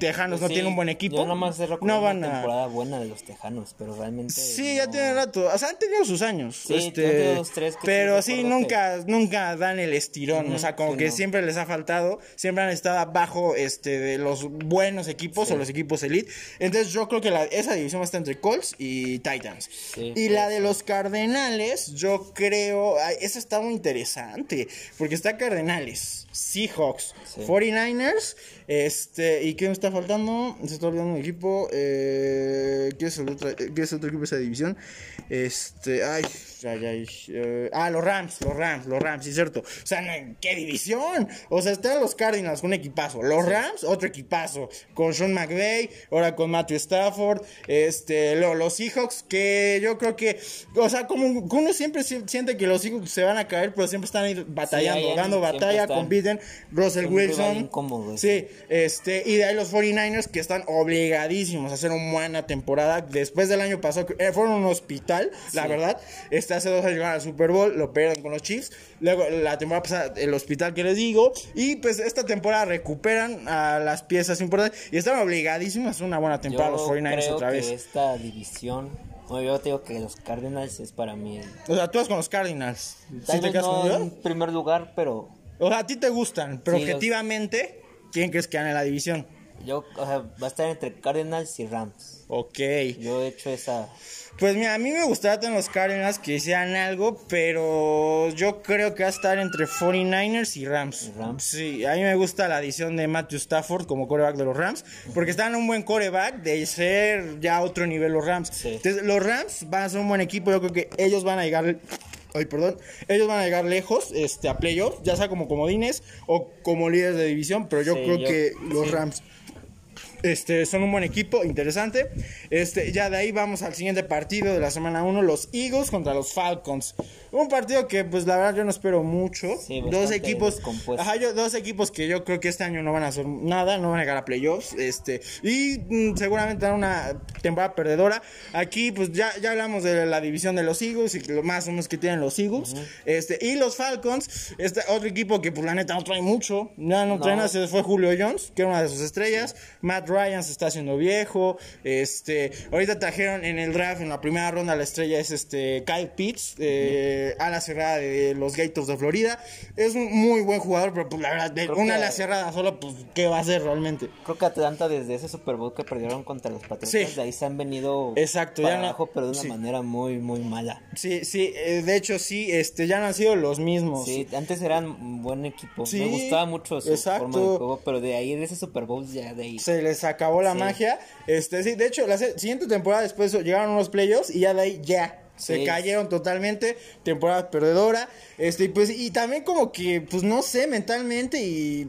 Tejanos no Sí, tiene un buen equipo. Yo nomás he no van una a temporada buena de los Tejanos, pero realmente. Sí, ya no- tiene rato. O sea, han tenido sus años. Sí, este, dos, tres que pero sí nunca, nunca dan el estirón. o sea, como sí, que no. siempre les ha faltado. Siempre han estado abajo este, de los buenos equipos o los equipos elite. Entonces, yo creo que la- esa división va a estar entre Colts y Titans. Y la de los Cardenales, yo creo. ay, esa está muy interesante. Porque está Cardenales, Seahawks, Sí. 49ers. Este, ¿y qué me está faltando? Se está olvidando un equipo. Eh, ¿qué, es el otro, eh, ¿Qué es el otro equipo de esa división? Este, ay, ay, ay. eh, ah, los Rams, los Rams, los Rams, sí, es cierto. O sea, no, ¿qué división? O sea, están los Cardinals con un equipazo. Los Rams, otro equipazo. Con Sean McVay, ahora con Matthew Stafford. Este, lo- los Seahawks, que yo creo que, o sea, como uno siempre si- siente que los Seahawks se van a caer, pero siempre están ahí batallando, dando batalla, compiten. Russell Wilson. incómodo, Sí, este, y de ahí los 49ers que están obligadísimos a hacer una buena temporada. Después del año pasado, que, eh, fueron un hospital, la verdad. Este, hace dos años llegaron al Super Bowl, lo perdieron con los Chiefs. Luego, la temporada pasada, el hospital que les digo. Y pues esta temporada recuperan a las piezas importantes y están obligadísimos a hacer una buena temporada Yo los 49ers creo otra que vez. esta división. Yo te digo que los Cardinals es para mí. el- O sea, tú vas con los Cardinals. ¿Sí Tal te vez quedas no en primer lugar, pero O sea, a ti te gustan, pero Sí, los- objetivamente, ¿quién crees que gane la división? yo, o sea, va a estar entre Cardinals y Rams. Ok. Yo he hecho esa. Pues mira, a mí me gustaría tener los Cardinals que hicieran algo, pero yo creo que va a estar entre 49ers y Rams. Y Rams. Sí, a mí me gusta la adición de Matthew Stafford como coreback de los Rams, porque están en un buen coreback de ser ya otro nivel los Rams. Sí. Entonces, los Rams van a ser un buen equipo, yo creo que ellos van a llegar... Ay, perdón. Ellos van a llegar lejos este, a playoffs, ya sea como comodines o como líderes de división, pero yo Sí, creo yo- que los sí. Rams... Este, son un buen equipo, interesante. Este, ya de ahí vamos al siguiente partido de la semana 1, los Eagles contra los Falcons. Un partido que, pues, la verdad, yo no espero mucho. Sí, dos equipos. descompuesto. Ajá, yo- dos equipos que yo creo que este año no van a hacer nada, no van a llegar a playoffs. Este, y mm, seguramente una temporada perdedora. Aquí, pues, ya, ya hablamos de la división de los Eagles y lo más o menos que tienen los Eagles. Este, y los Falcons, este otro equipo que, pues, la neta no trae mucho. Ya no, trae No. nada, se fue Julio Jones, que era una de sus estrellas. Matt Ryan se está haciendo viejo. Este, ahorita trajeron en el draft, en la primera ronda, la estrella es este Kyle Pitts, eh, ala cerrada de los Gators de Florida. Es un muy buen jugador, pero pues la verdad, de una que- ala cerrada solo, pues, ¿qué va a hacer realmente? Creo que Atlanta desde ese Super Bowl que perdieron contra los Patriotas, Sí. de ahí se han venido Exacto, para ya no- abajo, pero de una sí. manera muy, muy mala. Sí, sí, eh, de hecho sí, este, ya no han sido los mismos. Sí, antes eran un buen equipo. Sí, Me gustaba mucho su exacto. forma de juego, pero de ahí, de ese Super Bowl, ya de ahí. se les acabó la Sí. magia. Este, sí, de hecho, la se- siguiente temporada después llegaron unos playoffs y ya de ahí ya. Se Sí. cayeron totalmente, temporada perdedora, este, pues, y también como que, pues no sé, mentalmente y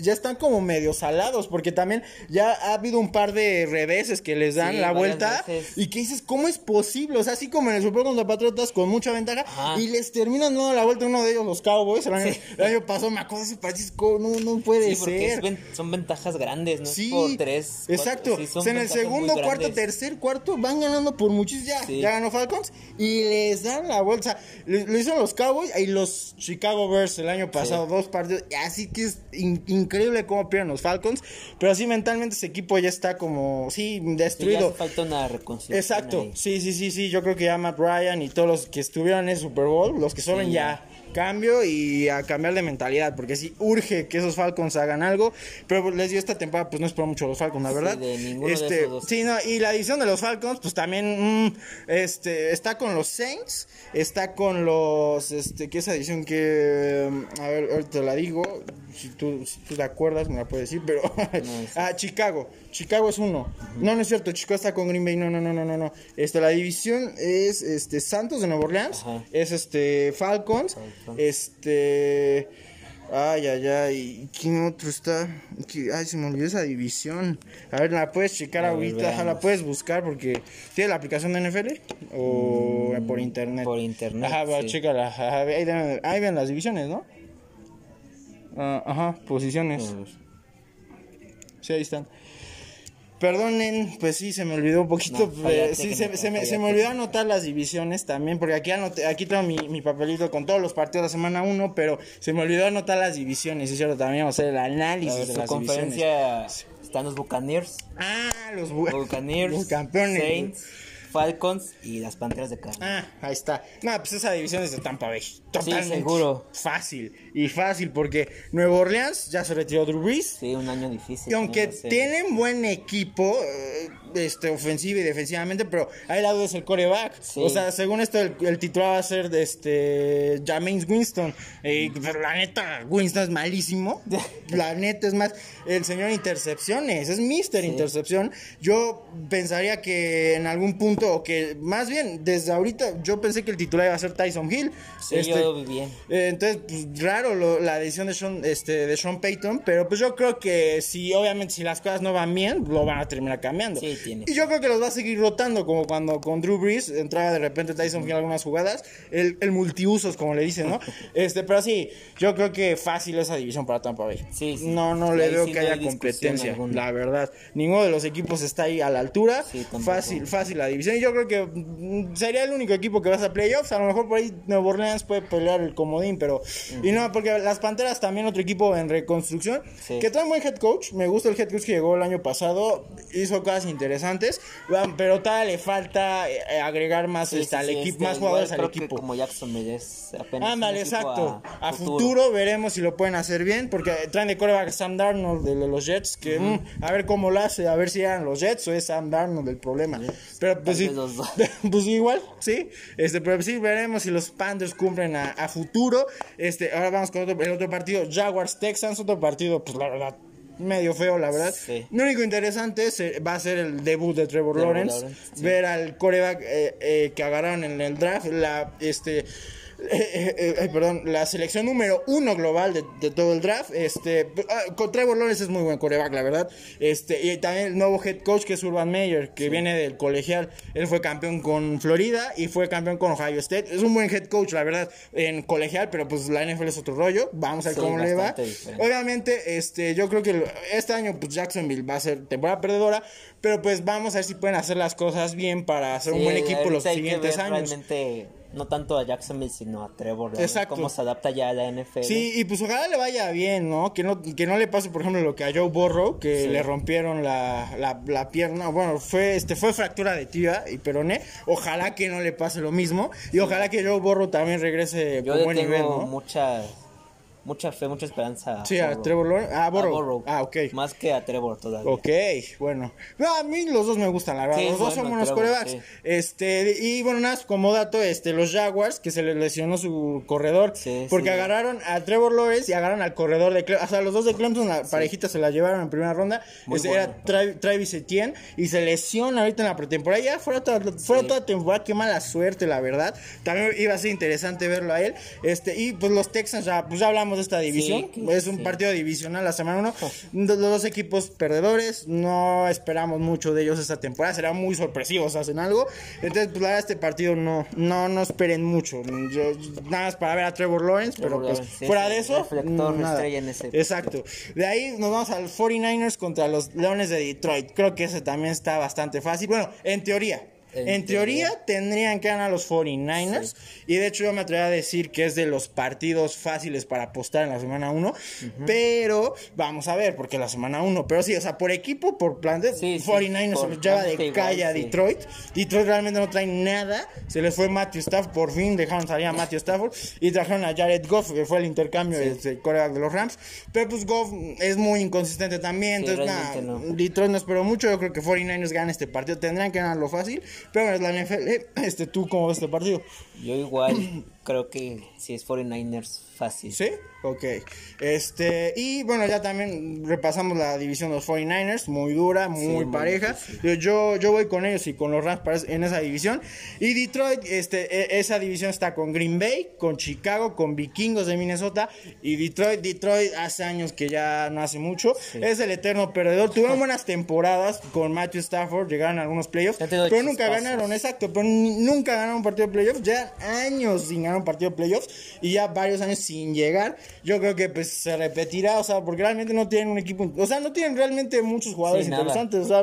ya están como medio salados, porque también ya ha habido un par de reveses que les dan Sí, la vuelta, veces. y que dices, ¿cómo es posible? O sea, así como en el Super contra Patriotas con mucha ventaja, Ajá. y les terminan dando la vuelta uno de ellos, los Cowboys, el año, Sí. el año pasado, me acuerdo ese partido, no, no puede Sí, porque ser. es son ventajas grandes, ¿no? Sí, Por tres. exacto. O sea, en el segundo, cuarto, grandes. tercer, cuarto van ganando por muchísimo. Ya, ya ganó Falcons y les dan la bolsa. Lo, lo hicieron los Cowboys y los Chicago Bears el año pasado, dos partidos. Así que es in- increíble cómo pierden los Falcons. Pero así mentalmente ese equipo ya está como, sí, Sí, destruido. hace falta una reconstrucción. Exacto, ahí. sí, sí, sí, sí, yo creo que ya Matt Ryan y todos los que estuvieron en el Super Bowl, los que sobren Sí, ya cambio y a cambiar de mentalidad, porque sí urge que esos Falcons hagan algo, pero les dio esta temporada, pues no espero mucho a los Falcons, la Sí, verdad. de ninguno de este, esos dos. Sí, no, y la división de los Falcons, pues también, mm, este, está con los Saints, está con los, este, que esa división que, mm, a ver, ahorita te la digo, si tú, si tú te acuerdas me la puedes decir, pero, ah, Chicago, Chicago es uno, no, no es cierto, Chicago está con Green Bay, no, no, no, no, no, no, este, la división es, este, Santos de Nueva Orleans, es, este, Falcons, Este... Ay, ay, ay. ¿Quién otro está? ¿Qui- Ay, se me olvidó esa división. A ver, ¿la puedes checar ver, ahorita? La puedes buscar porque... ¿Tienes la aplicación de NFL? ¿O por internet? Mm, por internet, Ajá, va, sí. chécala. Ajá, ahí, ven- ahí ven las divisiones, ¿no? Ah, ajá, posiciones. Sí, ahí están. Perdonen, pues sí, se me olvidó un poquito. No, eh, sí, se, me, se me olvidó anotar las divisiones también, porque aquí, anoté- aquí tengo mi, mi papelito con todos los partidos de la semana 1, pero se me olvidó anotar las divisiones, es cierto, también vamos a hacer el análisis ver, de las divisiones. conferencia están los Buccaneers, Ah, los, bu- Buccaneers, los campeones. Saints, Falcons y las Panteras de Carolina. Ah, ahí está. No, pues esa división es de Tampa Bay. Totalmente. seguro. Fácil. Y fácil porque Nueva Orleans ya se retiró Drew Brees. Sí, un año difícil. Y aunque no tienen buen equipo, eh, este, ofensivo y defensivamente, pero ahí la duda es el coreback. Sí. O sea, según esto, el, el titular va a ser de este James Winston. Eh, pero la neta, Winston es malísimo. La neta es más, el señor intercepciones, es Mister Intercepción. Yo pensaría que en algún punto, o que más bien, desde ahorita, yo pensé que el titular iba a ser Tyson Hill. Sí, Este, yo lo vi bien. eh, entonces, pues, raro lo- la decisión de Sean, este, de Sean Payton, pero pues yo creo que si, obviamente, si las cosas no van bien, lo van a terminar cambiando. Sí, tiene y yo creo que los va a seguir rotando, como cuando con Drew Brees entraba de repente Tyson Hill en algunas jugadas, el, el multiusos, como le dicen, ¿no? este, pero sí, yo creo que fácil esa división para Tampa Bay. Sí, sí. No, no le veo sí que no haya competencia, alguna. la verdad. Ninguno de los equipos está ahí a la altura. Fácil, fácil la división. Yo creo que mm, sería el único equipo que vas a playoffs. A lo mejor por ahí Nueva Orleans puede pelear el comodín, pero. Y no, porque las Panteras también otro equipo en reconstrucción. Sí. Que trae un buen head coach. Me gusta el head coach que llegó el año pasado. Hizo cosas interesantes. Pero todavía le falta eh, agregar más Sí, este, sí, al equipo, este, más jugadores al equipo. Como Jacksonville es apenas. Ándale, exacto. A, futuro. veremos si lo pueden hacer bien, porque traen de coreback a Sam Darnold de los Jets, que mm, a ver cómo lo hace, a ver si eran los Jets o es Sam Darnold el problema. Pero pues sí, vez los dos. pues igual, sí. Este, pero sí veremos si los Panthers cumplen a, a futuro. Este, ahora vamos con otro, el otro partido, Jaguars Texans, otro partido, pues la verdad. Medio feo, la verdad. Sí. Lo único interesante es, eh, va a ser el debut de Trevor, Trevor Lawrence. Lawrence, sí. Ver al coreback eh, eh, que agarraron en el draft. La, este, eh, eh, eh, perdón, la selección número uno global de, de todo el draft. Este, ah, con Trevor Lawrence es muy buen coreback, la verdad. Este, y también el nuevo head coach que es Urban Meyer, que viene del colegial. Él fue campeón con Florida y fue campeón con Ohio State. Es un buen head coach, la verdad, en colegial, pero pues la NFL es otro rollo. Vamos a ver Sí, cómo le va. diferente. Obviamente, este, yo creo que este año, pues Jacksonville va a ser temporada perdedora, pero pues vamos a ver si pueden hacer las cosas bien para hacer un buen equipo los siguientes años. Realmente, no tanto a Jacksonville, sino a Trevor. Exacto. Cómo se adapta ya a la NFL. Sí, y pues ojalá le vaya bien, ¿no? Que no, que no le pase, por ejemplo, lo que a Joe Burrow, que Sí. le rompieron la, la, la pierna, bueno, fue, este, fue fractura de tibia y peroné. Ojalá que no le pase lo mismo. Y ojalá que Joe Burrow también regrese Yo le buen tengo nivel, ¿no? Mucha fe, mucha esperanza. Sí, a. Trevor Lawrence. Ah, A Burrow. Ah, ok. Más que a Trevor todavía. Ok, bueno. No, a mí los dos me gustan, la verdad. Sí, los dos bueno, son buenos corebacks. sí. Este, y bueno, nada, como dato, este, los Jaguars, que se les lesionó su corredor, Sí, porque agarraron a Trevor Lawrence y agarraron al corredor de Clemson. O sea, los dos de Clemson, la parejita se la llevaron en primera ronda. Muy Este, bueno. era Tra- Travis Etienne y se lesiona ahorita en la pretemporada. Ya fuera toda, fuera toda temporada, qué mala suerte, la verdad. También iba a ser interesante verlo a él. Este, y pues los Texans, ya, pues ya hablamos de esta división. es un sí. partido divisional la semana 1. Los dos equipos perdedores. No esperamos mucho de ellos esta temporada. Serán muy sorpresivos, hacen algo. Entonces, pues la verdad, este partido no, no, no esperen mucho. Yo, nada más para ver a Trevor Lawrence, Trevor pero pues Lawrence, fuera sí, de eso. reflector, nada. estrella en ese Exacto. De ahí nos vamos al 49ers contra los Leones de Detroit. Creo que ese también está bastante fácil. Bueno, en teoría. En, En teoría, teoría. tendrían que ganar los 49ers. Y de hecho yo me atrevería a decir que es de los partidos fáciles para apostar en la semana 1. Pero vamos a ver, porque la semana 1. Pero sí, o sea, por equipo, por plantel, Sí, sí, 49ers se por los lleva de calle a sí. Detroit. Detroit realmente no trae nada. Se les fue Matthew Stafford. Por fin dejaron salir a Matthew Stafford. Y trajeron a Jared Goff, que fue el intercambio del coreback de los Rams. Pero pues Goff es muy inconsistente también. Sí, entonces, nada, no. Detroit no espero mucho. Yo creo que 49ers ganan este partido. Tendrán que ganarlo fácil. Pero es la NFL. Este, ¿Tú cómo ves este partido? Yo igual creo que si es 49ers, fácil. ¿Sí? Ok. Este, y bueno, ya también repasamos la división de los 49ers, muy dura, muy muy pareja. Yo, yo, yo voy con ellos y con los Rams en esa división. Y Detroit, este, e- esa división está con Green Bay, con Chicago, con Vikingos de Minnesota. Y Detroit, Detroit hace años que ya no hace mucho. Es el eterno perdedor. Tuvieron buenas temporadas con Matthew Stafford, llegaron a algunos playoffs, pero nunca ganaron, exacto. Pero nunca ganaron un partido de playoffs. Ya años sin ganar un partido de playoffs y ya varios años sin llegar. Yo creo que pues se repetirá, o sea, porque realmente no tienen un equipo, o sea, no tienen realmente muchos jugadores Sí, nada. interesantes, o sea,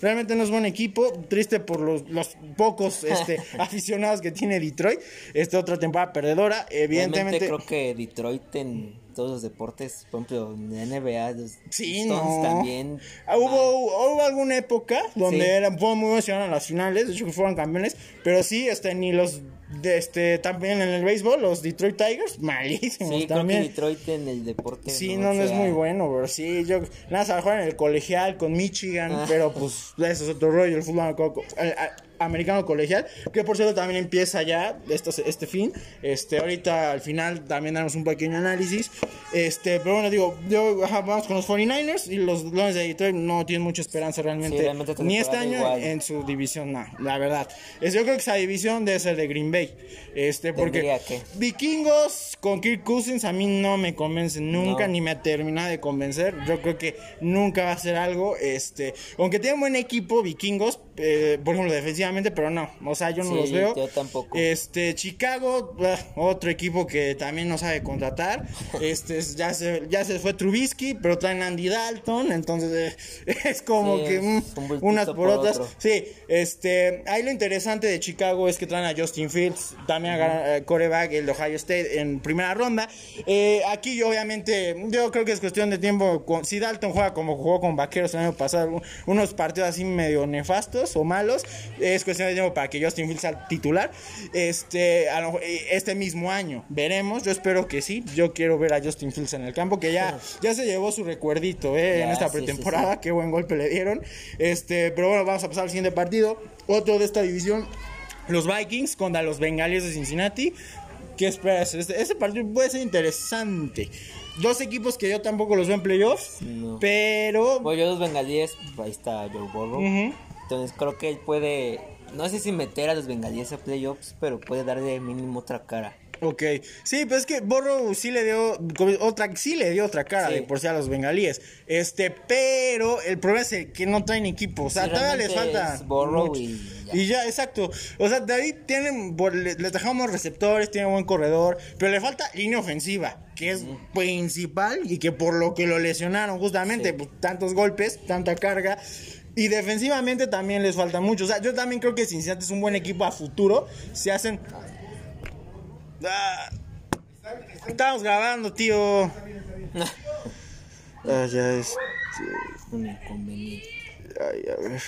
realmente no es buen equipo, triste por los, los pocos este, aficionados que tiene Detroit. Esta otra temporada perdedora, Realmente evidentemente. creo que Detroit en todos los deportes, por ejemplo, en la NBA, los Sí, no. también. Ah, Hubo, hubo alguna época donde Sí. eran, muy a las finales, de hecho que fueron campeones, pero sí, este, ni los, de, este, también en el béisbol, los Detroit Tigers, malísimos Sí, creo también. que Detroit en el deporte. Sí, no, no es muy bueno, bro. Sí, yo nada, se jugar en el colegial con Michigan, Ah. pero pues eso es otro rollo, el fútbol co- el- a- americano colegial, que por cierto también empieza ya este, este fin. Este, ahorita al final también damos un pequeño análisis. Este, pero bueno, digo, yo ajá, vamos con los 49ers y los Lions de Detroit no tienen mucha esperanza realmente, Sí, realmente esta ni este año igual. en su división, no, la verdad. Es, yo creo que esa división debe ser de Green Bay. Este, porque que. Vikingos con Kirk Cousins a mí no me convencen nunca, No. ni me ha terminado de convencer. Yo creo que nunca va a ser algo, este, aunque tienen buen equipo, Vikingos, eh, por ejemplo, pero no, o sea, yo no Sí, los veo. yo tampoco. Este, Chicago, ah, otro equipo que también no sabe contratar. Este, es- ya se, ya se fue Trubisky, pero traen Andy Dalton, entonces eh, es como Sí, que es un bultito unas por, por otras. otro. Sí, este, ahí lo interesante de Chicago es que traen a Justin Fields, también a eh, coreback, el de Ohio State en primera ronda. Eh, aquí yo obviamente, yo creo que es cuestión de tiempo. si Dalton juega como jugó con Vaqueros el año pasado, un- unos partidos así medio nefastos o malos, es cuestión de tiempo para que Justin Fields sea titular. Este, a lo eh, este mismo año, veremos. Yo espero que sí. Yo quiero ver a Justin Fields en el campo, que ya, ya se llevó su recuerdito eh, en Ya, esta sí, sí, pretemporada. Qué buen golpe le dieron. Este, pero bueno, vamos a pasar al siguiente partido. Otro de esta división. Los Vikings contra los Bengalíes de Cincinnati. ¿Qué esperas? Este, este partido puede ser interesante. Dos equipos que yo tampoco los veo en playoffs. No. Pero. Bueno, yo los bengalíes, ahí está Joe Burrow. Ujú. Entonces creo que él puede, no sé si meter a los bengalíes a playoffs, pero puede darle mínimo otra cara. Ok, sí, pues es que Borrow sí le dio otra, sí le dio otra cara Sí. de por sí a los bengalíes. Este, pero el problema es el que no traen equipo. O sea, Sí, todavía les falta. mucho. y ya. Y ya, exacto. O sea, de ahí tienen, por- le- les dejamos receptores, tienen buen corredor, pero le falta línea ofensiva, que es principal y que por lo que lo lesionaron justamente, Sí. pues, tantos golpes, tanta carga. Y defensivamente también les falta mucho. O sea, yo también creo que Cincinnati es un buen equipo a futuro. Se hacen. Ah, estamos grabando, tío. Ah, ya es. Un inconveniente. Ay, a ver.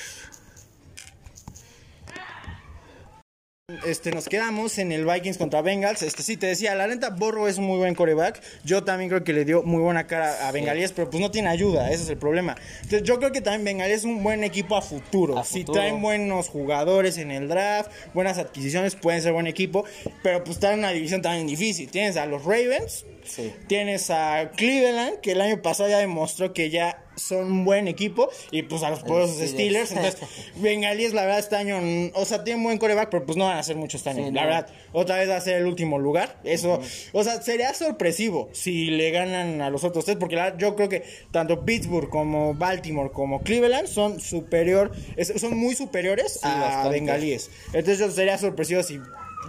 Este, nos quedamos en el Vikings contra Bengals. Este, sí, te decía, la neta, Borro es un muy buen coreback. Yo también creo que le dio muy buena cara a Bengalíes, pero pues no tiene ayuda, ese es el problema. Entonces, yo creo que también Bengalíes es un buen equipo a futuro. Si traen buenos jugadores en el draft, buenas adquisiciones, pueden ser buen equipo, pero pues está en una división también difícil. Tienes a los Ravens, Sí. Tienes a Cleveland, que el año pasado ya demostró que ya son un buen equipo. Y pues a los poderosos Steelers. Entonces, Bengalíes, la verdad, este año, o sea, tienen buen coreback, pero pues no van a hacer mucho este año. Sí, la no. verdad, otra vez va a ser el último lugar. Eso, o sea, sería sorpresivo si le ganan a los otros tres, porque la verdad, yo creo que tanto Pittsburgh como Baltimore como Cleveland son superior, es- son muy superiores a bastante. Bengalíes. Entonces, yo sería sorpresivo si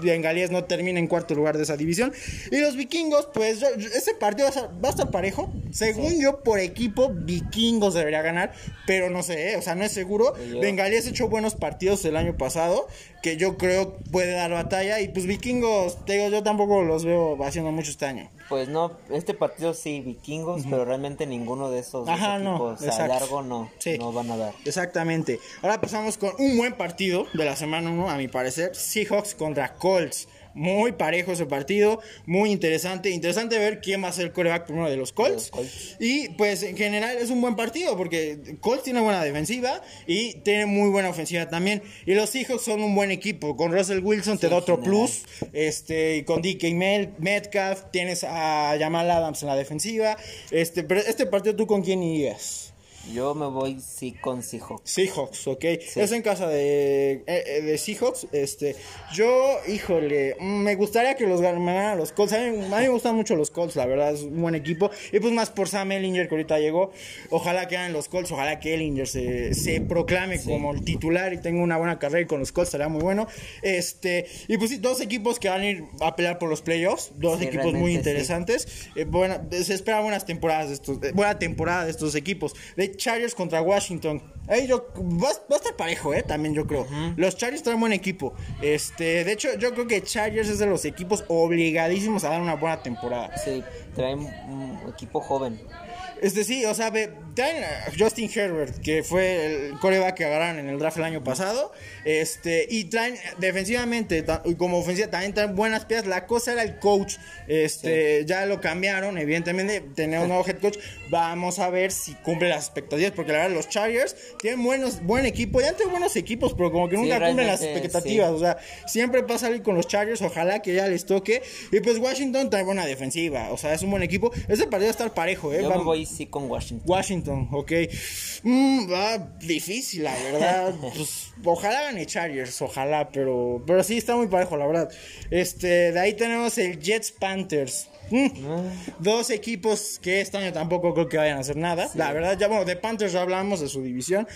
Bengalíes no termina en cuarto lugar de esa división. Y los vikingos, pues ese partido va a, estar parejo. Según yo, por equipo, vikingos debería ganar, pero no sé, ¿eh? o sea, no es seguro. Y yo- Bengalíes echó buenos partidos el año pasado, que yo creo puede dar batalla. Y pues vikingos, te digo, yo tampoco los veo haciendo mucho este año. Pues no, este partido sí, vikingos, pero realmente ninguno de esos dos Ajá, no, equipos a largo no, Sí. no van a dar. Exactamente. Ahora pasamos con un buen partido de la semana 1, a mi parecer. Seahawks contra Colts. Muy parejo ese partido, muy interesante. Interesante ver quién va a ser el coreback primero de los Colts. Y pues en general es un buen partido porque Colts tiene buena defensiva y tiene muy buena ofensiva también. Y los Seahawks son un buen equipo. Con Russell Wilson te da otro general. plus. Este, y con DK Metcalf tienes a Jamal Adams en la defensiva. Este, pero este partido tú con quién irías? Yo me voy sí con Seahawks. Seahawks, ok. Es en casa de, eh, eh, de Seahawks. Este, yo, híjole, mm, me gustaría que los ganaran los Colts. A mí, a mí me gustan mucho los Colts, la verdad, es un buen equipo. Y pues más por Sam Ellinger que ahorita llegó. Ojalá que ganen los Colts, ojalá que Ellinger se, se proclame como el titular y tenga una buena carrera y con los Colts sería muy bueno. Este, y pues sí, dos equipos que van a ir a pelear por los playoffs. Dos Sí, equipos muy sí. interesantes. Eh, buena- se esperan buenas temporadas de estos, eh, buena temporada de estos equipos. De Chargers contra Washington. Ahí yo, va, va a estar parejo, eh, también yo creo. Los Chargers traen buen equipo. Este, de hecho, yo creo que Chargers es de los equipos obligadísimos a dar una buena temporada. Sí, traen un equipo joven. Este sí, o sea, ve, Justin Herbert, que fue el coreback que agarraron en el draft el año pasado. Este, y traen defensivamente como ofensiva también traen buenas piezas. La cosa era el coach. Este, ya lo cambiaron, evidentemente, tener un nuevo head coach. Vamos a ver si cumple las expectativas, porque la verdad los Chargers tienen buenos, buen equipo, ya han tenido buenos equipos, pero como que Sí, nunca cumplen las expectativas. sí. O sea, siempre pasa algo con los Chargers, ojalá que ya les toque. Y pues Washington trae buena defensiva, o sea, es un buen equipo. Ese partido va a estar parejo, ¿eh? Yo me voy sí con Washington. Washington, ok. Mm, va difícil, la verdad. Pues, ojalá gane Chargers, ojalá, pero, pero sí está muy parejo, la verdad. Este, de ahí tenemos el Jets Panthers. Dos equipos que este año tampoco creo que vayan a hacer nada. La verdad, ya bueno, de Panthers ya hablamos de su división.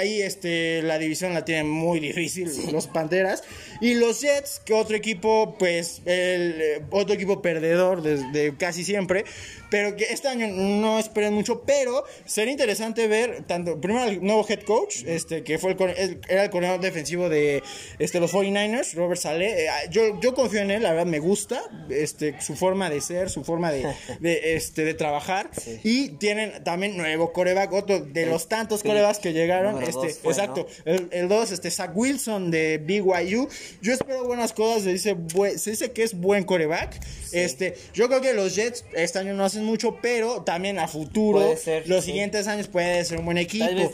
Ahí este, la división la tienen muy difícil los Panteras. Y los Jets, que otro equipo, pues, el eh, otro equipo perdedor desde casi siempre. Pero que este año no esperen mucho. Pero sería interesante ver tanto, primero el nuevo head coach, este, que fue el, el- era el coordinador defensivo de este, los 49ers, Robert Saleh. Eh, yo, yo confío en él, la verdad me gusta este, su forma de ser, su forma de, de, este, de trabajar. Y tienen también nuevo coreback, otro de los tantos sí, corebacks que llegaron. número Este, dos fue, exacto, el 2, este, Zach Wilson de BYU. Yo espero buenas cosas, se dice, se dice que es buen coreback. Este, yo creo que los Jets este año no hacen mucho, pero también a futuro, ser, los sí. siguientes años puede ser un buen equipo. Tal vez,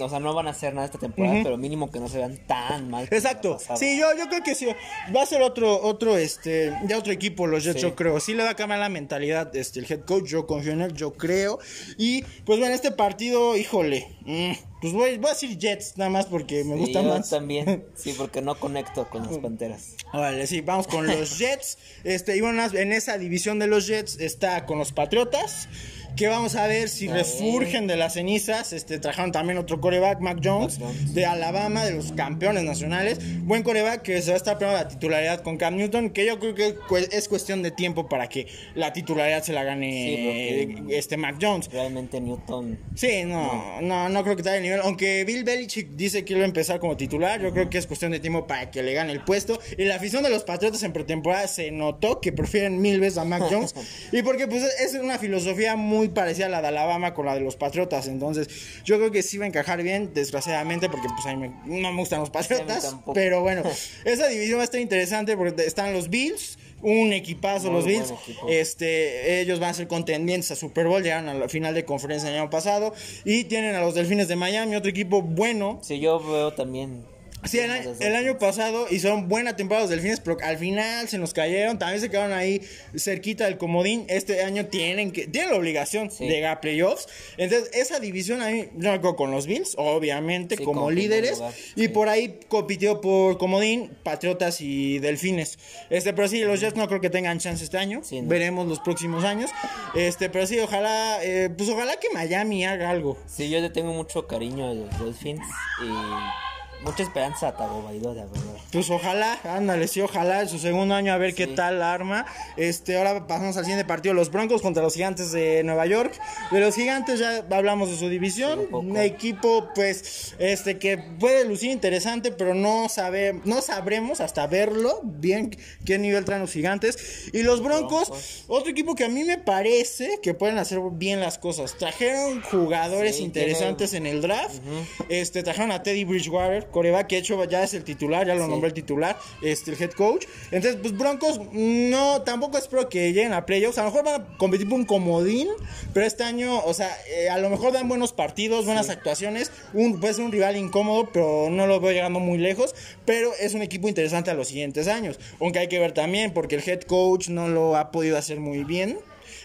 o sea, no van a hacer nada esta temporada, pero mínimo que no se vean tan mal. Exacto. Sí, yo, yo creo que sí. Va a ser otro, otro, este, ya otro equipo los Jets, Sí. yo creo. Sí le va a cambiar la mentalidad este, el head coach, yo confío en él, yo creo. Y pues bueno, este partido, híjole, mm, pues voy, voy, a decir Jets nada más porque me Sí, gusta yo más. también. Sí, porque no conecto con las panteras. Vale, sí, vamos con los Jets. Este, y bueno, en esa división de los Jets está con los Patriotas. Que vamos a ver si resurgen de las cenizas. Este, trajeron también otro coreback, Mac Jones, de Alabama, de los campeones nacionales. Buen coreback que se va a estar peleando la titularidad con Cam Newton. Que yo creo que es cuestión de tiempo para que la titularidad se la gane Sí, este Mac Jones. Realmente Newton. Sí, no, no, no creo que tenga el nivel. Aunque Bill Belichick dice que iba a empezar como titular, yo creo que es cuestión de tiempo para que le gane el puesto. Y la afición de los Patriotas en pretemporada se notó que prefieren mil veces a Mac Jones. y porque pues es una filosofía muy parecida a la de Alabama con la de los Patriotas. Entonces, yo creo que sí va a encajar bien, desgraciadamente, porque pues a mí me- no me gustan los Patriotas. pero bueno, esa división va a estar interesante porque están los Bills. Un equipazo Muy los Bills. equipo. Este, ellos van a ser contendientes a Super Bowl, llegaron a la final de conferencia el año pasado y tienen a los Delfines de Miami, otro equipo bueno. Sí, yo veo también. Sí, el, año- el año pasado hicieron buena temporada los Delfines, pero al final se nos cayeron, también se quedaron ahí cerquita del comodín. Este año tienen que tienen la obligación Sí. de llegar a playoffs. Entonces, esa división a mí yo me acuerdo con los Bills, obviamente Sí, como líderes y sí. por ahí compitió por comodín Patriotas y Delfines. Este, pero sí, los Jets no creo que tengan chance este año. No. Veremos los próximos años. Este, pero sí, ojalá, eh, pues ojalá que Miami haga algo. Sí, yo le tengo mucho cariño a los Dolphins y mucha esperanza a Tagovailoa, verdad. Pues ojalá, ándale, sí, ojalá en su segundo año a ver qué tal arma. Este, ahora pasamos al siguiente partido, los Broncos contra los Gigantes de Nueva York. De los Gigantes ya hablamos de su división, Sí, un equipo pues este que puede lucir interesante, pero no sabe, no sabremos hasta verlo bien qué nivel traen los Gigantes y los Broncos, Broncos. otro equipo que a mí me parece que pueden hacer bien las cosas. Trajeron jugadores Sí, interesantes en el draft. Este trajeron a Teddy Bridgewater, coreback que de hecho ya es el titular, ya lo Sí. nombró el titular, este el head coach. Entonces, pues Broncos no tampoco espero que lleguen a playoffs, a lo mejor van a competir por un comodín, pero este año, o sea, eh, a lo mejor dan buenos partidos, buenas actuaciones, un puede ser un rival incómodo, pero no lo veo llegando muy lejos, pero es un equipo interesante a los siguientes años. Aunque hay que ver también porque el head coach no lo ha podido hacer muy bien.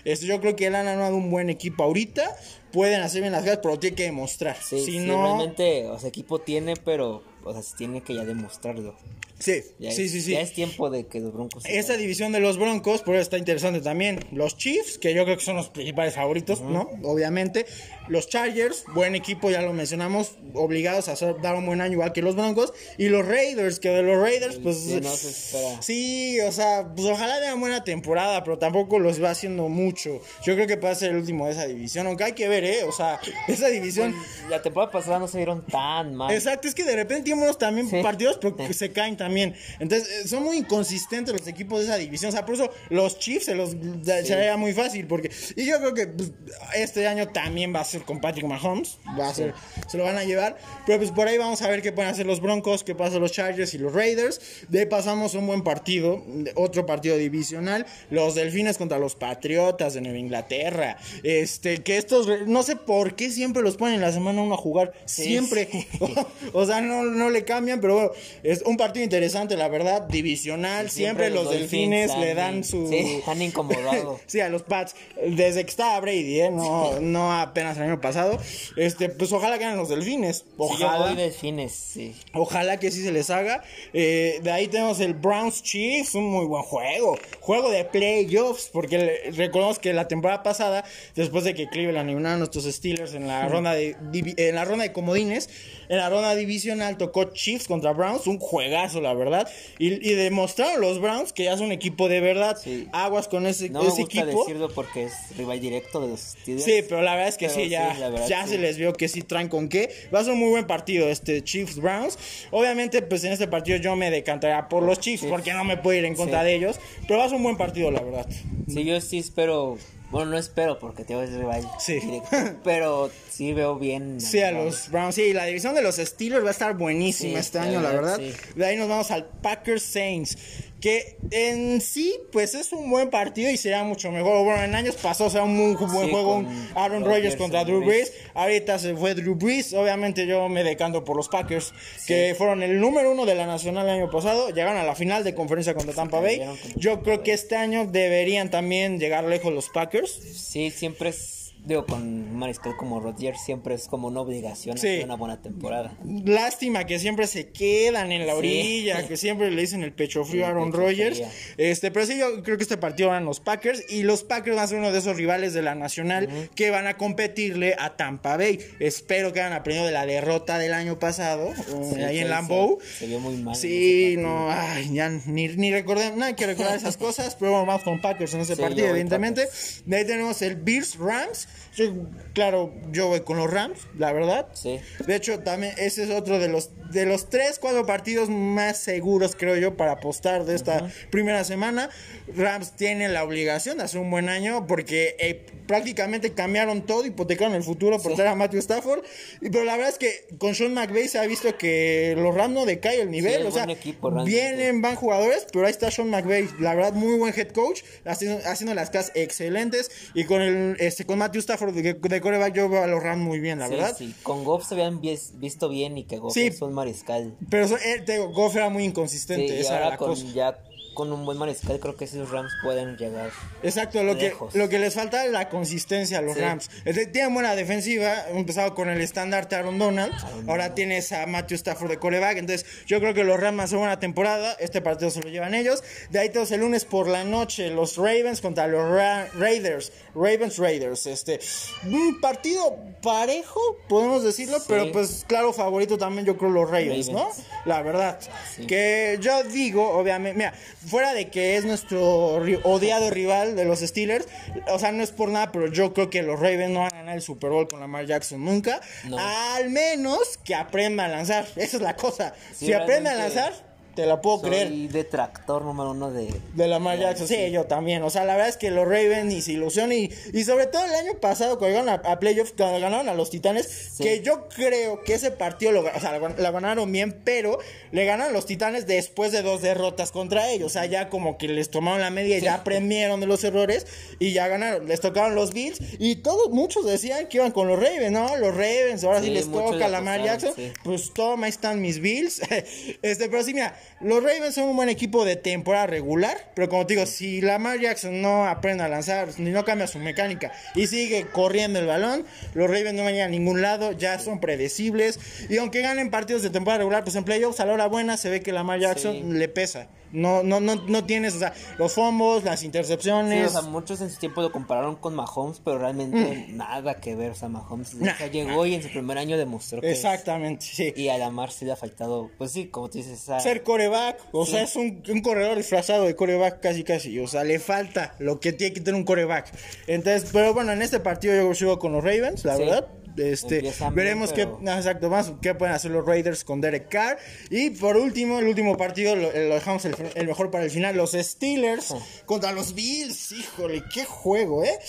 Este, yo creo que él han armado un buen equipo ahorita. Pueden hacer bien las cosas, pero tiene que demostrar. Sí, si sí, no, realmente, o sea, equipo tiene, pero, o sea, tiene que ya demostrarlo. Sí, Ya sí, es, sí, sí. Ya es tiempo de que los Broncos. Esa vayan. división de los Broncos, por eso está interesante también. Los Chiefs, que yo creo que son los principales favoritos, ¿no? Obviamente. Los Chargers, buen equipo, ya lo mencionamos, obligados a hacer, dar un buen año igual que los Broncos. Y los Raiders, que de los Raiders, pues. sí, no se espera. Sí, o sea, pues ojalá tengan buena temporada, pero tampoco los va haciendo mucho. Yo creo que puede ser el último de esa división, aunque hay que ver, ¿eh? O sea, esa división. La temporada pasada no se vieron tan mal. Exacto, es que de repente tenemos también Sí. partidos pero que se caen también. Entonces, eh, son muy inconsistentes los equipos de esa división. O sea, por eso los Chiefs se los se se haría muy fácil. porque Y yo creo que pues, este año también va a ser con Patrick Mahomes. Va a ser, se lo van a llevar. Pero pues por ahí vamos a ver qué pueden hacer los Broncos, qué pasa los Chargers y los Raiders. De ahí pasamos un buen partido, otro partido divisional. Los Delfines contra los Patriotas de Nueva Inglaterra. Este, que estos, no sé por qué siempre los ponen en la semana uno a jugar. Sí, siempre. sí. o sea, no, no le cambian, pero bueno, es un partido interesante, la verdad, divisional. Siempre, los delfines le dan su... Sí, han incomodado. Sí, a los Pats, desde que estaba Brady, ¿eh? no, no apenas el año pasado. Este, pues ojalá ganen los delfines. Ojalá. voy delfines, sí. Ojalá que sí se les haga. Eh, de ahí tenemos el Browns Chiefs, un muy buen juego. Juego de playoffs, porque recordemos que la temporada pasada, después de que Cleveland eliminaron a nuestros Steelers en la ronda de en la ronda de comodines, en la ronda divisional tocó Chiefs contra Browns, un juegazo, la verdad. Y, y demostraron los Browns que ya es un equipo de verdad. Sí. Aguas con ese, No me gusta equipo. decirlo porque es rival directo de los Steelers. Sí, pero la verdad es que Pero sí, ya, sí, la verdad, ya sí. se les vio que sí traen con qué. Va a ser un muy buen partido este Chiefs Browns. Obviamente, pues en este partido yo me decantaría por los Chiefs porque no me puedo ir en contra de ellos. Pero va a ser un buen partido, la verdad. Sí, yo sí espero. Bueno, no espero porque te es rival Sí. directo. Pero sí veo bien. Sí, a los Browns. Sí, la división de los Steelers va a estar buenísima Sí, este año, la verdad, sí. De ahí nos vamos al Packers Saints. Que en sí, pues es un buen partido y será mucho mejor. Bueno, en años pasados era un muy buen Sí, juego. Aaron Rodgers contra y Drew Drew Brees. Ahorita se fue Drew Brees. Obviamente yo me decanto por los Packers, que fueron el número uno de la Nacional el año pasado. Llegaron a la final de conferencia contra Tampa Bay. Yo creo que este año deberían también llegar lejos los Packers. Sí, siempre es. Digo, con mariscal como Rodgers, siempre es como una obligación Sí. hacer una buena temporada. Lástima que siempre se quedan en la Sí. orilla, que siempre le dicen el pecho frío a Aaron Rodgers. Este, pero sí, yo creo que este partido van los Packers y los Packers van a ser uno de esos rivales de la Nacional que van a competirle a Tampa Bay. Espero que hayan aprendido de la derrota del año pasado, eh, ahí en Lambeau. Se, vio muy mal. Sí, no, ay, ya ni, ni recordé, nada que recordar esas cosas, pero vamos con Packers en ese partido, evidentemente. De ahí tenemos el Bears Rams. Yo, claro, yo voy con los Rams, la verdad. Sí. De hecho, también ese es otro de los de los tres, cuatro partidos más seguros, creo yo, para apostar de esta primera semana. Rams tienen la obligación de hacer un buen año porque eh, prácticamente cambiaron todo, hipotecaron el futuro por traer a Matthew Stafford. Y, pero la verdad es que con Sean McVay se ha visto que los Rams no decae el nivel. es o sea, equipo, vienen, van jugadores, pero ahí está Sean McVay. La verdad, muy buen head coach, haciendo, haciendo las casas excelentes. Y con el este con Matthew Stafford de, de coreback, yo veo a los Rams muy bien, la Sí, verdad. sí. Con Goff se habían vis- visto bien y que Goff Sí. es un mariscal. Pero eh, te digo, Goff era muy Sí, inconsistente, y esa era ahora la con, cosa. ya con un buen mariscal creo que esos Rams pueden llegar. Exacto, lo que, lejos. lo que les falta es la consistencia a los Sí. Rams. Este, Tienen buena defensiva, empezado con el estandarte Aaron Donald, ahora tienes a Matthew Stafford de coreback, entonces yo creo que los Rams hacen buena temporada, este partido se lo llevan ellos. De ahí tenemos el lunes por la noche, los Ravens contra los Ra- Raiders, Ravens Raiders, este, un partido parejo, podemos decirlo, Sí. pero pues claro, favorito también yo creo los Ravens, ¿no? Ravens. La verdad. Sí. Que yo digo, obviamente, mira, fuera de que es nuestro odiado rival de los Steelers, o sea, no es por nada, pero yo creo que los Ravens no van a ganar el Super Bowl con Lamar Jackson nunca. No. Al menos que aprenda a lanzar. Esa es la cosa. Sí, si aprende a lanzar, te la puedo creer. Soy detractor número uno de... De Lamar Jackson, sí, yo también. O sea, la verdad es que los Ravens ni se ilusionan. Y, y sobre todo el año pasado, cuando llegaron a, a playoffs, cuando ganaron a los Titanes, Sí. que yo creo que ese partido lo, o sea, la ganaron bien, pero le ganan los Titanes después de dos derrotas contra ellos. O sea, ya como que les tomaron la media y ya aprendieron de los errores y ya ganaron. Les tocaron los Bills y todos, muchos decían que iban con los Ravens, ¿no? Los Ravens, ahora sí, les toca Lamar apostaron, Jackson. Pues toma, ahí están mis Bills. este, pero sí, mira, los Ravens son un buen equipo de temporada regular, pero como te digo, si Lamar Jackson no aprende a lanzar, ni no cambia su mecánica y sigue corriendo el balón, los Ravens no van a ir a ningún lado, ya son predecibles. Y aunque ganen partidos de temporada regular, pues en playoffs a la hora buena se ve que Lamar Jackson Sí. le pesa. No, no, no, no tienes, o sea, los fumbles, las Sí, intercepciones. o sea, muchos en su tiempo lo compararon con Mahomes, pero realmente nada que ver. O sea, Mahomes Mm. Nah, o sea, llegó y en su primer año demostró que... es- Exactamente, sí. Y a Lamar sí le ha faltado, pues sí, como tú dices, esa... ser coreback, o sea, es un, un corredor disfrazado de coreback casi casi, o sea, le falta lo que tiene que tener un coreback. Entonces, pero bueno, en este partido yo sigo con los Ravens, la Sí. verdad. Este, bien, veremos pero- qué, ah, exacto, más qué pueden hacer los Raiders con Derek Carr. Y por último, el último partido lo, lo dejamos el, el mejor para el final, los Steelers contra los Bills. Híjole, qué juego, ¿eh?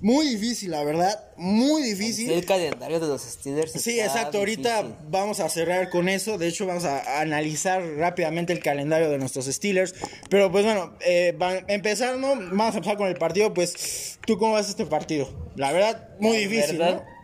Muy difícil, la verdad, muy difícil. El calendario de los Steelers. Sí, exacto. Ahorita vamos a cerrar con eso. De hecho, vamos a analizar rápidamente el calendario de nuestros Steelers. Pero pues bueno, eh, va- empezar, ¿no? Vamos a empezar con el partido. Pues, ¿tú cómo ves este partido? La verdad, muy La difícil, verdad, ¿no?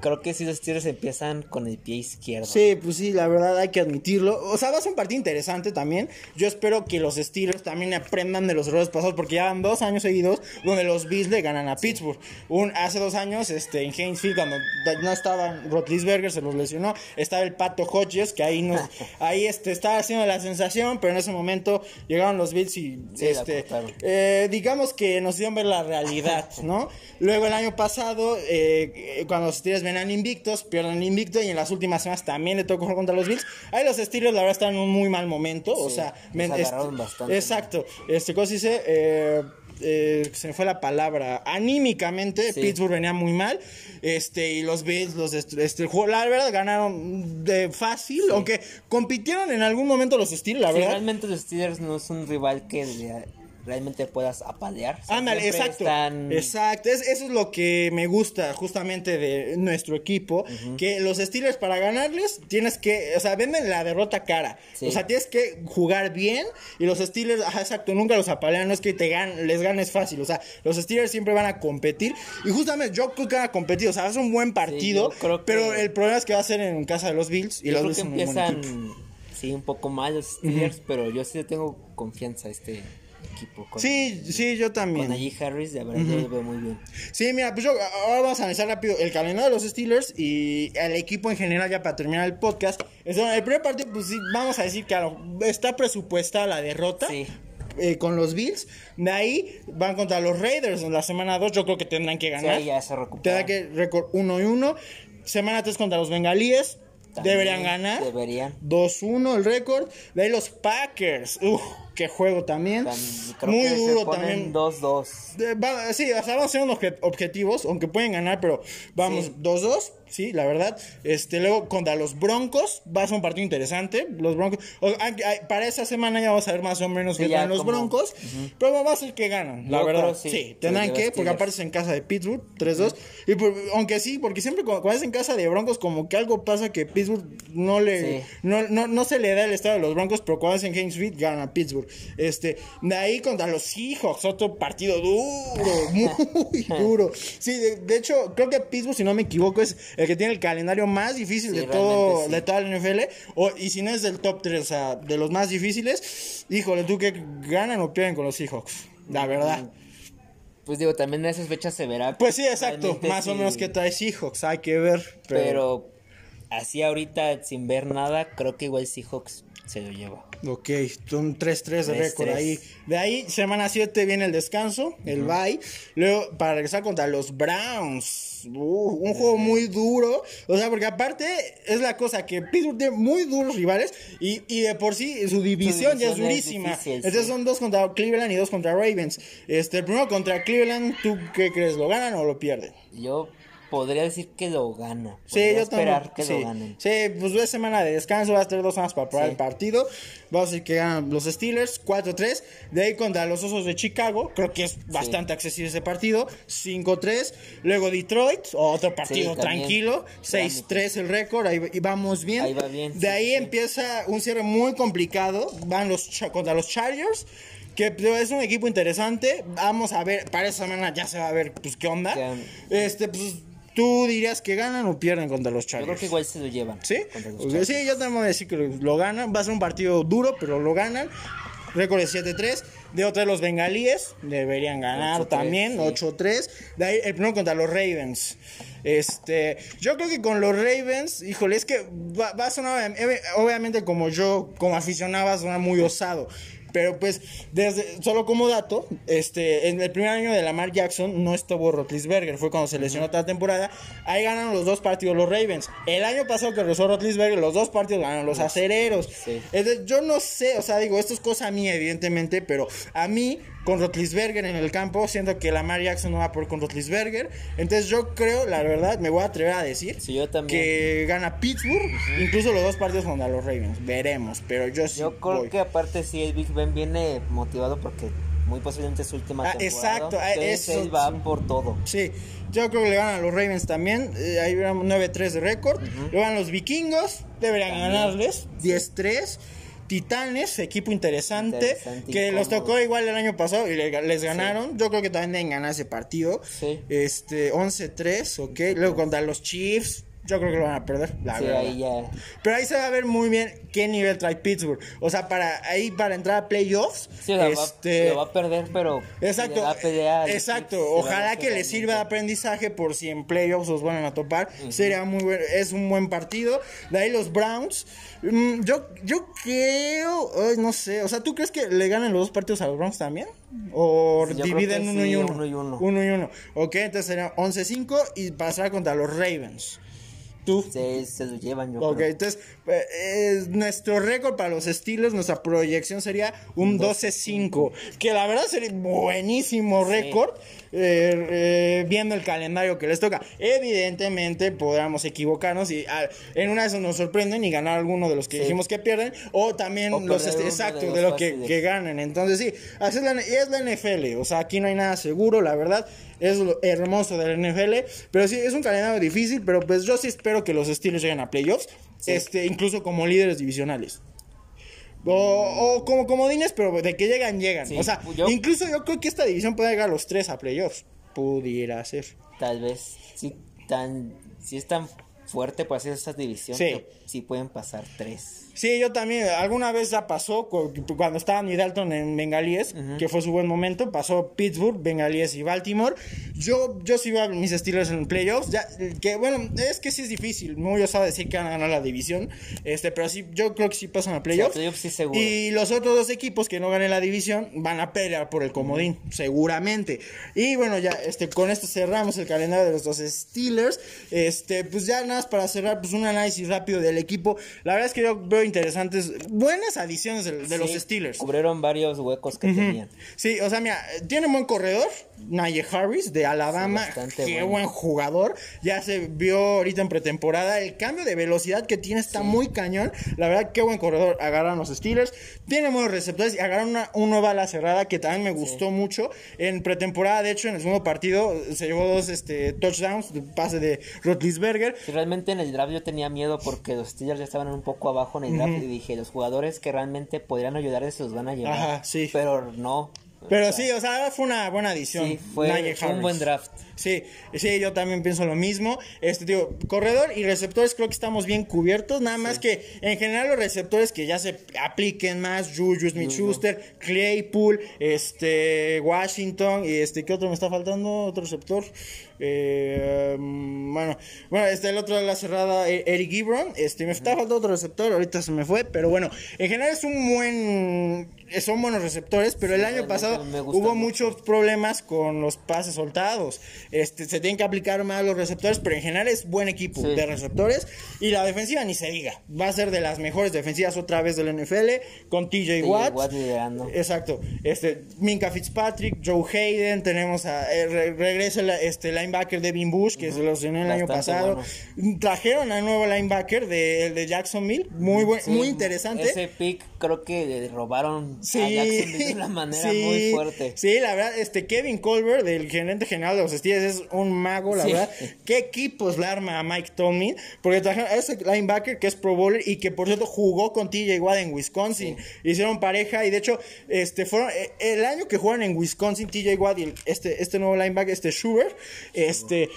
Creo que si los Steelers empiezan con el pie izquierdo. Sí, pues sí, la verdad hay que admitirlo. O sea, va a ser un partido interesante también. Yo espero que los Steelers también aprendan de los errores pasados, porque ya van dos años seguidos donde los Bills le ganan a Pittsburgh. Un, hace dos años, este, en Heinz Field, cuando no estaba Rotlisberger, se los lesionó, estaba el Pato Hodges, que ahí nos, ahí este, estaba haciendo la sensación, pero en ese momento llegaron los Bills y Sí, este, eh, digamos que nos dieron ver la realidad, ¿no? Luego el año pasado, eh, eh, cuando los Steelers venían invictos, pierden invicto y en las últimas semanas también le tocó jugar contra los Bills. Ahí los Steelers la verdad están en un muy mal momento, o sea, los este, bastante. Exacto, este, ¿cómo se dice? Eh, eh, se me fue la palabra. Anímicamente, Sí. Pittsburgh venía muy mal. Este, y los Bills, los este, la verdad, ganaron de fácil. Aunque compitieron en algún momento los Steelers, la verdad. realmente los Steelers no es un rival que realmente puedas apalear. Ándale, exacto. están- Exacto. Es- eso es lo que me gusta justamente de nuestro equipo. Que los Steelers para ganarles tienes que, o sea, venden la derrota cara. Sí. O sea, tienes que jugar bien. Y los Steelers, ajá, exacto, nunca los apalean. No es que te gan les ganes fácil. O sea, los Steelers siempre van a competir. Y justamente yo creo que van a competir. O sea, es un buen partido. creo que- Pero el problema es que va a ser en casa de los Bills. Y Yo los Bills son empiezan, sí, un poco mal los Steelers, pero yo sí tengo confianza a este equipo. Con, Sí, sí, yo también. Con Najee Harris, de verdad, yo lo veo muy bien. Sí, mira, pues yo ahora vamos a analizar rápido el calendario de los Steelers y el equipo en general ya para terminar el podcast. Entonces, el primer partido, pues sí, vamos a decir que lo- está presupuestada la derrota. Sí. eh, con los Bills, de ahí van contra los Raiders en la semana 2. Yo creo que tendrán que Sí, ganar. ahí ya se recupera. que récord 1 y 1. Semana 3 contra los Bengalíes. También Deberían ganar. Deberían. 2-1 el récord. De ahí los Packers. Uf, qué juego también. Tam- creo Muy que duro se ponen también. 2-2. De- va- sí, o sea, vamos a ser unos obje- objetivos, aunque pueden ganar, pero vamos Sí. 2-2, sí, la verdad. Este, luego contra los Broncos, va a ser un partido interesante. Los Broncos, o- ay, para esa semana ya vamos a ver más o menos Sí, qué traen los como- Broncos, pero va a ser que ganan, la Yo verdad. sí, sí. tendrán Sí, que, porque aparte en casa de Pittsburgh, 3-2. Y por- aunque sí, porque siempre cuando, cuando es en casa de Broncos, como que algo pasa que Pittsburgh no le, Sí. no, no, no se le da el estado de los Broncos, pero cuando es en Heinz Field, gana Pittsburgh. Este, de ahí contra los Seahawks, otro partido duro, muy duro. Sí, de, de hecho, creo que Pittsburgh, si no me equivoco, es el que tiene el calendario más difícil Sí, de todo, sí. de toda la NFL. O, y si no es del top 3, o sea, de los más difíciles, híjole, tú que ganan o pierden con los Seahawks. La verdad. Pues digo, también en esas fechas se verá. Pues sí, exacto. Más o menos que trae Seahawks, hay que ver. Pero, Pero así ahorita, sin ver nada, creo que igual Seahawks se lo lleva. Ok, un 3-3 de 3-3. récord ahí. De ahí, semana 7 viene el descanso, el bye. Luego, para regresar contra los Browns. Uh, un juego muy duro. O sea, porque aparte es la cosa que Pittsburgh tiene muy duros rivales. Y, y de por sí su división ya es es durísima. difícil, Entonces sí. son dos contra Cleveland y dos contra Ravens. Este, el primero contra Cleveland, ¿tú qué crees? ¿Lo ganan o lo pierden? Yo podría decir que lo gana. Sí, Podría yo esperar también. que sí. lo ganen. Sí, pues es semana de descanso, va a tener dos semanas para probar Sí. el partido. Vamos a decir que ganan los Steelers 4-3. De ahí contra los Osos de Chicago, creo que es bastante accesible ese partido. 5-3. Luego Detroit, otro partido tranquilo. 6-3 el récord, ahí y vamos bien. Ahí va bien, De ahí empieza un cierre muy complicado. Van los contra los Chargers. Que es un equipo interesante. Vamos a ver, para esa semana ya se va a ver pues qué onda. Qué- Este, pues, ¿tú dirías que ganan o pierden contra los Yo Chargers? creo que igual se lo llevan. ¿Sí? sí, yo también voy a decir que lo, ganan. Va a ser un partido duro, pero lo ganan. Récord de 7-3. De otra de los bengalíes. Deberían ganar 8-3, también. sí. 8-3. De ahí el primero contra los Ravens. Este, yo creo que con los Ravens, híjole, es que va, va a sonar, obvi- obviamente como yo, como aficionado, va a sonar muy osado. Pero pues, desde, solo como dato, este, en el primer año de Lamar Jackson no estuvo Rotlisberger, fue cuando se lesionó toda la temporada. Ahí ganaron los dos partidos los Ravens. El año pasado que regresó Rotlisberger, los dos partidos ganaron los acereros. Sí. Entonces, yo no sé, o sea, digo, esto es cosa mía, evidentemente, pero a mí, con Rotlisberger en el campo, siento que Lamar Jackson no va a poder con Rotlisberger. Entonces, yo creo, la verdad, me voy a atrever a decir Sí, yo también. que gana Pittsburgh, incluso los dos partidos contra los Ravens. Veremos, pero yo sí. Yo creo voy. que aparte sí, el Big Ben viene motivado porque muy posiblemente es su última Ah, temporada. exacto, ah, Entonces eso, él va por todo. Sí, yo creo que le ganan a los Ravens también. eh, ahí van 9-3 de récord. Le van los vikingos, deberían También. ganarles. 10-3. Titanes, equipo interesante. Interesante, que los tocó igual el año pasado y le- les ganaron. Yo creo que también deben ganar ese partido. Sí. Este, 11-3, ok. Luego contra los Chiefs. Yo creo que lo van a perder, la Sí, verdad. ahí ya. Pero ahí se va a ver muy bien qué nivel trae Pittsburgh. O sea, para ahí para entrar a playoffs. Sí, o sea, este, va, lo va a perder, pero Exacto, pelea al exacto. A Ojalá que le sirva de aprendizaje por si en playoffs los van a topar. Sería muy buen, es un buen partido. De ahí los Browns. mm, yo, yo creo, ay, no sé. O sea, ¿tú crees que le ganen los dos partidos a los Browns también? ¿O Sí, dividen uno, y uno? uno y uno. Uno y uno. Ok, entonces sería 11-5 y pasará contra los Ravens. ¿Tú? Se, se lo llevan, yo Ok, creo. entonces, eh, nuestro récord para los Steelers, nuestra proyección sería un 12-5, que la verdad sería buenísimo récord, eh, eh, viendo el calendario que les toca. Evidentemente, podríamos equivocarnos y ah, en una de esas nos sorprenden y ganar alguno de los que Sí. dijimos que pierden, o también O los, perder este, de los lo que, que ganen. Entonces, sí, así es la, y es la NFL, o sea, aquí no hay nada seguro, la verdad. Es lo hermoso de la NFL, pero sí, es un calendario difícil, pero pues yo sí espero que los Steelers lleguen a playoffs, este, incluso como líderes divisionales. O, o como comodines, pero de que llegan, llegan. Sí, o sea, yo- incluso yo creo que esta división puede llegar a los tres a playoffs. Pudiera ser. Tal vez, si, tan, si es tan fuerte, por así esta división, Sí. que sí pueden pasar tres. Sí, yo también. Alguna vez ya pasó cu- cuando estaba Andy Dalton en Bengalíes, que fue su buen momento. Pasó Pittsburgh, Bengalíes y Baltimore. Yo, yo sí veo a mis Steelers en playoffs. Ya, que bueno, es que sí es difícil. Muy osado decir que van a ganar la división. Este, pero sí, yo creo que sí pasan a playoffs. Sí, a playoffs sí seguro. Y los otros dos equipos que no ganen la división van a pelear por el comodín, seguramente. Y bueno, ya este, con esto cerramos el calendario de los dos Steelers. Este, pues ya nada más para cerrar, pues un análisis rápido del equipo. La verdad es que yo veo interesantes, buenas adiciones de, de los Steelers. Cubrieron varios huecos que tenían. Sí, o sea, mira, tiene un buen corredor, Najee Harris de Alabama, Sí, qué bueno. buen jugador. Ya se vio ahorita en pretemporada, el cambio de velocidad que tiene está muy cañón. La verdad, qué buen corredor agarraron los Steelers. Tiene buenos receptores y agarraron una, una nueva ala cerrada que también me gustó mucho. En pretemporada, de hecho, en el segundo partido se llevó dos este, touchdowns, pase de Rotlisberger. Realmente en el draft yo tenía miedo porque los Steelers ya estaban un poco abajo en el draft y dije, los jugadores que realmente podrían ayudar se los van a llevar. Ajá, sí. Pero no. Pero O sea, sí, o sea, fue una buena adición. Sí, fue, un buen draft. Sí, sí, yo también pienso lo mismo. Este, digo, corredor y receptores creo que estamos bien cubiertos. Nada más que en general los receptores que ya se apliquen más, Juju Smith-Schuster, Claypool, este, Washington y este, ¿qué otro me está faltando? Otro receptor. Eh, mm, bueno, bueno, este, el otro de la cerrada, eh, Eric Gibron. Este, me está faltando otro receptor, ahorita se me fue, pero bueno, en general es un buen, son buenos receptores, pero el año pasado hubo mucho. muchos problemas con los pases soltados. Este, se tienen que aplicar más los receptores, pero en general es buen equipo Sí. de receptores. Y la defensiva ni se diga. Va a ser de las mejores defensivas otra vez del NFL, con TJ TJ Watt. Watt. Exacto. Este, Minka Fitzpatrick, Joe Hayden, tenemos a eh, re- regresa este linebacker Devin Bush, que se los tenía el año pasado. Trajeron a nuevo linebacker de, el de Jacksonville, muy buen, Sí, muy interesante. Ese pick creo que le robaron Sí, a Jacksonville de una manera sí, muy fuerte. Sí, la verdad, este Kevin Colbert, del gerente general de los Steelers, es un mago, la Sí. verdad. ¿Qué equipos le arma a Mike Tomlin? Porque trajeron a ese linebacker que es Pro Bowler y que por cierto jugó con TJ Watt en Wisconsin. Hicieron pareja y de hecho, este fueron eh, el año que jugaron en Wisconsin, TJ Watt y este, este nuevo linebacker, este Schubert, este.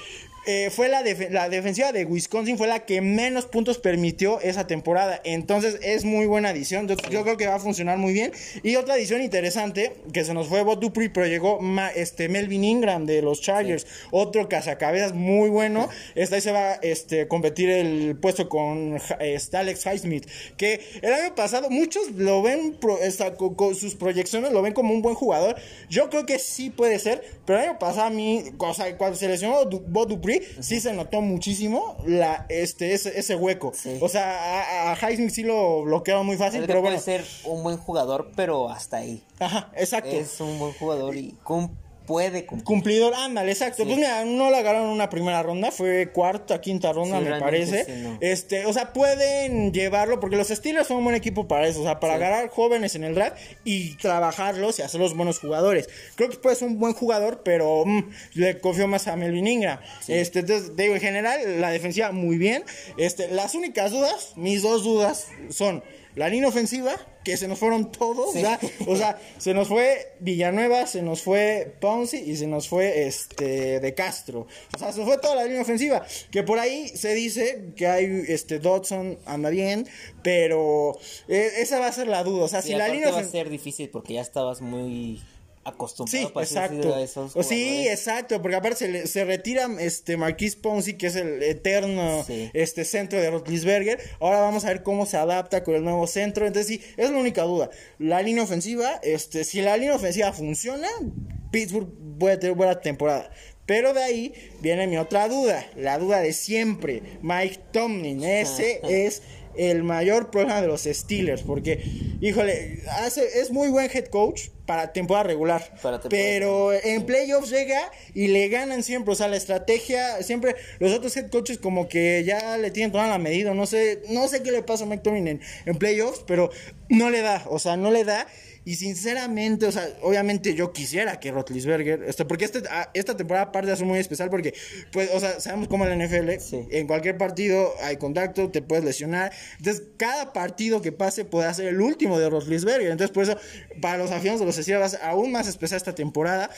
Eh, fue la, def- la defensiva de Wisconsin fue la que menos puntos permitió esa temporada. Entonces es muy buena adición. Yo, yo creo que va a funcionar muy bien. Y otra adición interesante, que se nos fue Bob Dupree, pero llegó Ma- este, Melvin Ingram de los Chargers. Otro cazacabezas muy bueno. Ahí se va a este, competir el puesto con este, Alex Highsmith. Que el año pasado muchos lo ven, pro- esta- con, con sus proyecciones lo ven como un buen jugador. Yo creo que sí puede ser. Pero el año pasado a mí, o sea, cuando se lesionó Bob Dupree, sí se notó muchísimo la, este, ese, ese hueco. Sí. O sea, a, a Highsmith sí lo bloquearon muy fácil, pero puede bueno. ser un buen jugador, pero hasta ahí. Ajá, exacto. Es un buen jugador y cum- puede cumplir. Cumplidor, ándale, exacto. Pues mira, no la agarraron en una primera ronda, fue cuarta, quinta ronda, Sí, me parece. sí, no. Este, o sea, pueden llevarlo, porque los Steelers son un buen equipo para eso, o sea, para agarrar jóvenes en el draft y trabajarlos y hacerlos buenos jugadores. Creo que puede ser un buen jugador, pero mm, le confío más a Melvin Ingram. Este, entonces, digo, en general, la defensiva muy bien. Este, las únicas dudas, mis dos dudas son la línea ofensiva, que se nos fueron todos, Sí. O sea, se nos fue Villanueva, se nos fue Ponzi y se nos fue este de Castro. O sea, se fue toda la línea ofensiva. Que por ahí se dice que hay este Dodson anda bien, pero eh, esa va a ser la duda. O sea, Sí, si la línea va a ser difícil porque ya estabas muy acostumbrado Sí, para exacto. a esos sí, exacto, porque aparte se, le- se retira este Marquis Ponzi, que es el eterno Sí. este centro de Rotlisberger. Ahora vamos a ver cómo se adapta con el nuevo centro. Entonces sí, es la única duda. La línea ofensiva, este, si la línea ofensiva funciona, Pittsburgh puede tener buena temporada. Pero de ahí viene mi otra duda, la duda de siempre. Mike Tomlin, ese es el mayor problema de los Steelers, porque, híjole, hace, es muy buen head coach para temporada regular, Para temporada pero en playoffs llega y le ganan siempre, o sea, la estrategia, siempre los otros head coaches como que ya le tienen toda la medida, no sé, no sé qué le pasa a en, en playoffs, pero no le da, o sea, no le da. Y sinceramente, o sea, obviamente yo quisiera que Rotlisberger, este, porque este, ah, esta temporada aparte es muy especial porque, pues, o sea, sabemos cómo en la NFL, Sí. en cualquier partido hay contacto, te puedes lesionar. Entonces, cada partido que pase puede ser el último de Rotlisberger. Entonces, por eso, para los aficionados de los ser aún más especial esta temporada.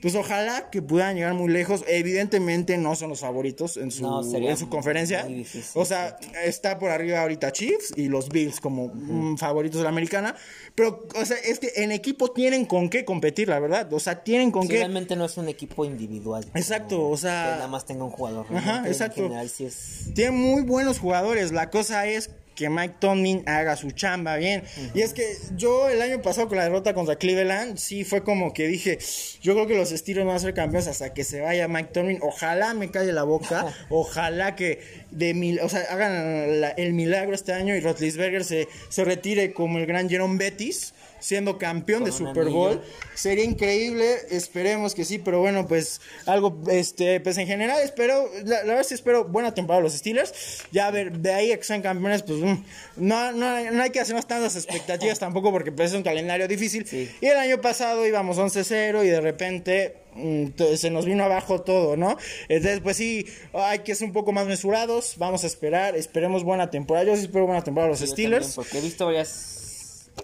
Pues ojalá que puedan llegar muy lejos. Evidentemente no son los favoritos en su, No, en su conferencia. difícil, o sea, está por arriba ahorita Chiefs y los Bills como mm, favoritos de la americana. Pero, o sea, es que en equipo tienen con qué competir, la verdad. O sea, tienen con Sí, qué. realmente no es un equipo individual. Exacto, o sea- Que nada más tenga un jugador. Ajá, exacto. En general sí es... Tiene muy buenos jugadores. La cosa es que Mike Tomlin haga su chamba bien. Y es que yo el año pasado con la derrota contra Cleveland, sí fue como que dije, yo creo que los Steelers van a ser campeones hasta que se vaya Mike Tomlin. Ojalá me calle la boca. ojalá que de mil, o sea, hagan la- el milagro este año y Rotlisberger se, se retire como el gran Jerome Bettis. Siendo campeón de Super Bowl, sería increíble, esperemos que sí, pero bueno, pues algo, este, pues en general espero, la, la verdad sí espero buena temporada los Steelers, ya a ver, de ahí a que sean campeones, pues mm, no, no, hay- no hay que hacernos tantas expectativas tampoco porque pues es un calendario difícil, Sí. y el año pasado íbamos 11-0 y de repente mm, se nos vino abajo todo, ¿no? Entonces, pues sí, hay que ser un poco más mesurados, vamos a esperar, esperemos buena temporada, yo sí espero buena temporada los Steelers. también, porque he visto varias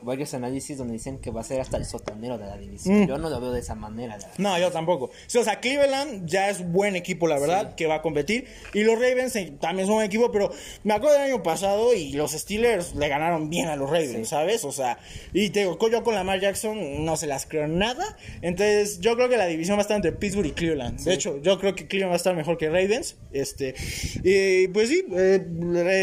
varios análisis donde dicen que va a ser hasta el sotanero de la división. Mm. Yo no lo veo de esa manera. la. No, yo tampoco. Sí, o sea, Cleveland ya es buen equipo, la verdad, que va a competir. Y los Ravens eh, también son buen equipo, pero me acuerdo del año pasado y los Steelers le ganaron bien a los Ravens, ¿sabes? O sea, y te digo, yo con Lamar Jackson no se las creo nada. Entonces, yo creo que la división va a estar entre Pittsburgh y Cleveland. De hecho, yo creo que Cleveland va a estar mejor que Ravens. Este, y pues sí, eh,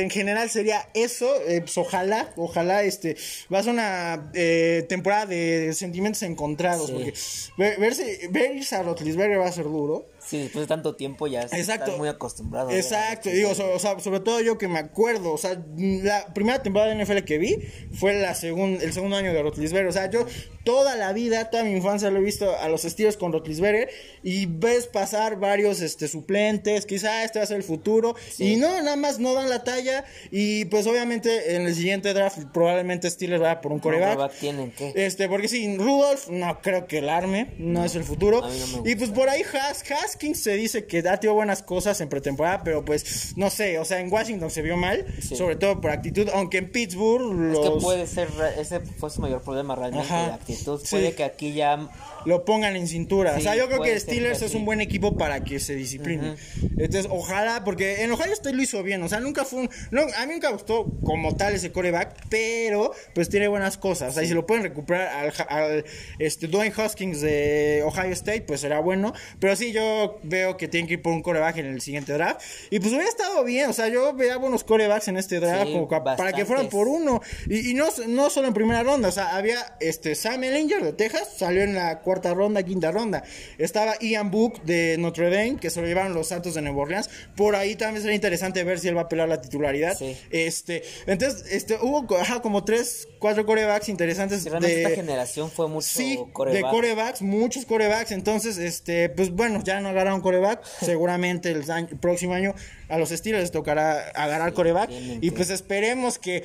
en general sería eso. Eh, pues ojalá, ojalá, este, va a ser una eh, temporada de sentimientos encontrados. Sí. Porque ver, verse, ver a Rotlisberger va a ser duro. Sí, después de tanto tiempo ya Exacto. estás muy acostumbrado. Exacto, digo, so- o sea, sobre todo yo que me acuerdo, o sea, la primera temporada de NFL que vi fue la segun- el segundo año de Rotlisberger, o sea, yo toda la vida, toda mi infancia lo he visto a los Steelers con Rotlisberger y ves pasar varios este suplentes, quizá este va a ser el futuro y no, nada más no dan la talla y pues obviamente en el siguiente draft probablemente Steelers va por un coreback. tienen que. Este, porque sin Rudolph no creo que el arme, no, es el futuro. no y pues por ahí Has, Haskins se dice que ha tenido buenas cosas en pretemporada, pero pues no sé, o sea, en Washington se vio mal, Sí. sobre todo por actitud, aunque en Pittsburgh Es los que puede ser, ese fue su mayor problema realmente, Ajá. la actitud. Sí. Puede que aquí ya lo pongan en cintura. o Sí, sea, yo creo que Steelers es un buen equipo para que se discipline. Entonces, ojalá, porque en Ohio State lo hizo bien, o sea, nunca fue un... No, a mí nunca gustó como tal ese coreback, pero pues tiene buenas cosas. O sea, y si lo pueden recuperar al, al, este, Dwayne Hoskins de Ohio State, pues será bueno. Pero sí, yo veo que tienen que ir por un coreback en el siguiente draft. Y pues hubiera estado bien, o sea, yo veía buenos corebacks en este draft Sí, como para que fueran por uno. Y, y no, no solo en primera ronda, o sea, había este Sam Ellinger de Texas, salió en la cuarta ronda, quinta ronda. Estaba Ian Book de Notre Dame, que se lo llevaron los Santos de Nueva Orleans. Por ahí también sería interesante ver si él va a pelear la titularidad. Sí. Este, entonces, este, hubo ajá, como tres, cuatro corebacks interesantes de, esta generación fue mucho Sí, coreback. de corebacks, muchos corebacks. Entonces, este, pues bueno, ya no agarraron coreback. Seguramente el, año- el próximo año a los Steelers les tocará agarrar coreback. tienen Y pues esperemos que,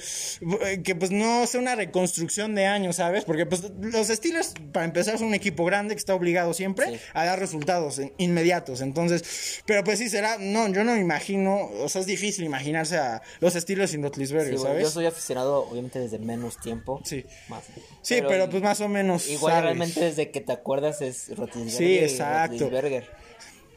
que pues no sea una reconstrucción de años, ¿sabes? Porque pues los Steelers, para empezar, son un equipo grande que está obligado siempre Sí. a dar resultados inmediatos. Entonces, pero pues sí será, no, yo no me imagino, o sea, es difícil imaginarse a los Steelers sin Sí, Rotlisberger, bueno, ¿sabes? yo soy aficionado, obviamente, desde menos tiempo. Sí. Más. Sí, pero, pues más o menos. Igual sabes. realmente desde que te acuerdas es Rotlisberger. Sí, exacto. Roethlisberger.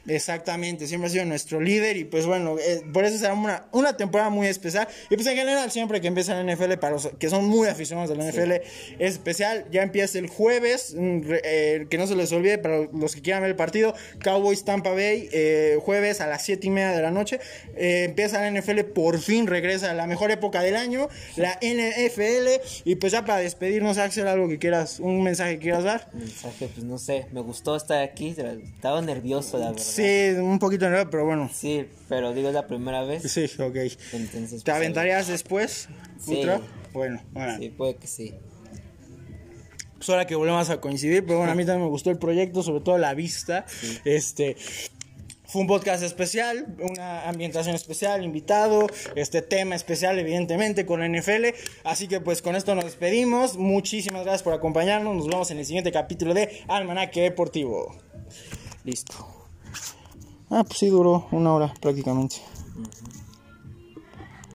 Exactamente, siempre ha sido nuestro líder y pues bueno, eh, por eso será una, una temporada muy especial. Y pues en general siempre que empieza la NFL, para los que son muy aficionados de la NFL, es especial. Ya empieza el jueves, mm, eh, que no se les olvide para los que quieran ver el partido, Cowboys Tampa Bay, eh, jueves a las 7 y media de la noche. Eh, empieza la NFL, por fin regresa a la mejor época del año, la NFL. Y pues ya para despedirnos, Axel, algo que quieras, un mensaje que quieras dar. Mensaje, pues no sé, me gustó estar aquí, estaba nervioso, la verdad. Sí, un poquito nervioso, pero bueno. Sí, pero digo, es la primera vez. Sí, ok. Entonces, ¿Te pues, aventarías después? Sí. Bueno, bueno. Sí, puede que sí. Pues ahora que volvemos a coincidir, pero bueno, a mí también me gustó el proyecto, sobre todo la vista. Este. Fue un podcast especial, una ambientación especial, invitado, este tema especial, evidentemente, con la NFL. Así que, pues, con esto nos despedimos. Muchísimas gracias por acompañarnos. Nos vemos en el siguiente capítulo de Almanaque Deportivo. Listo. Ah, pues sí, duró una hora prácticamente.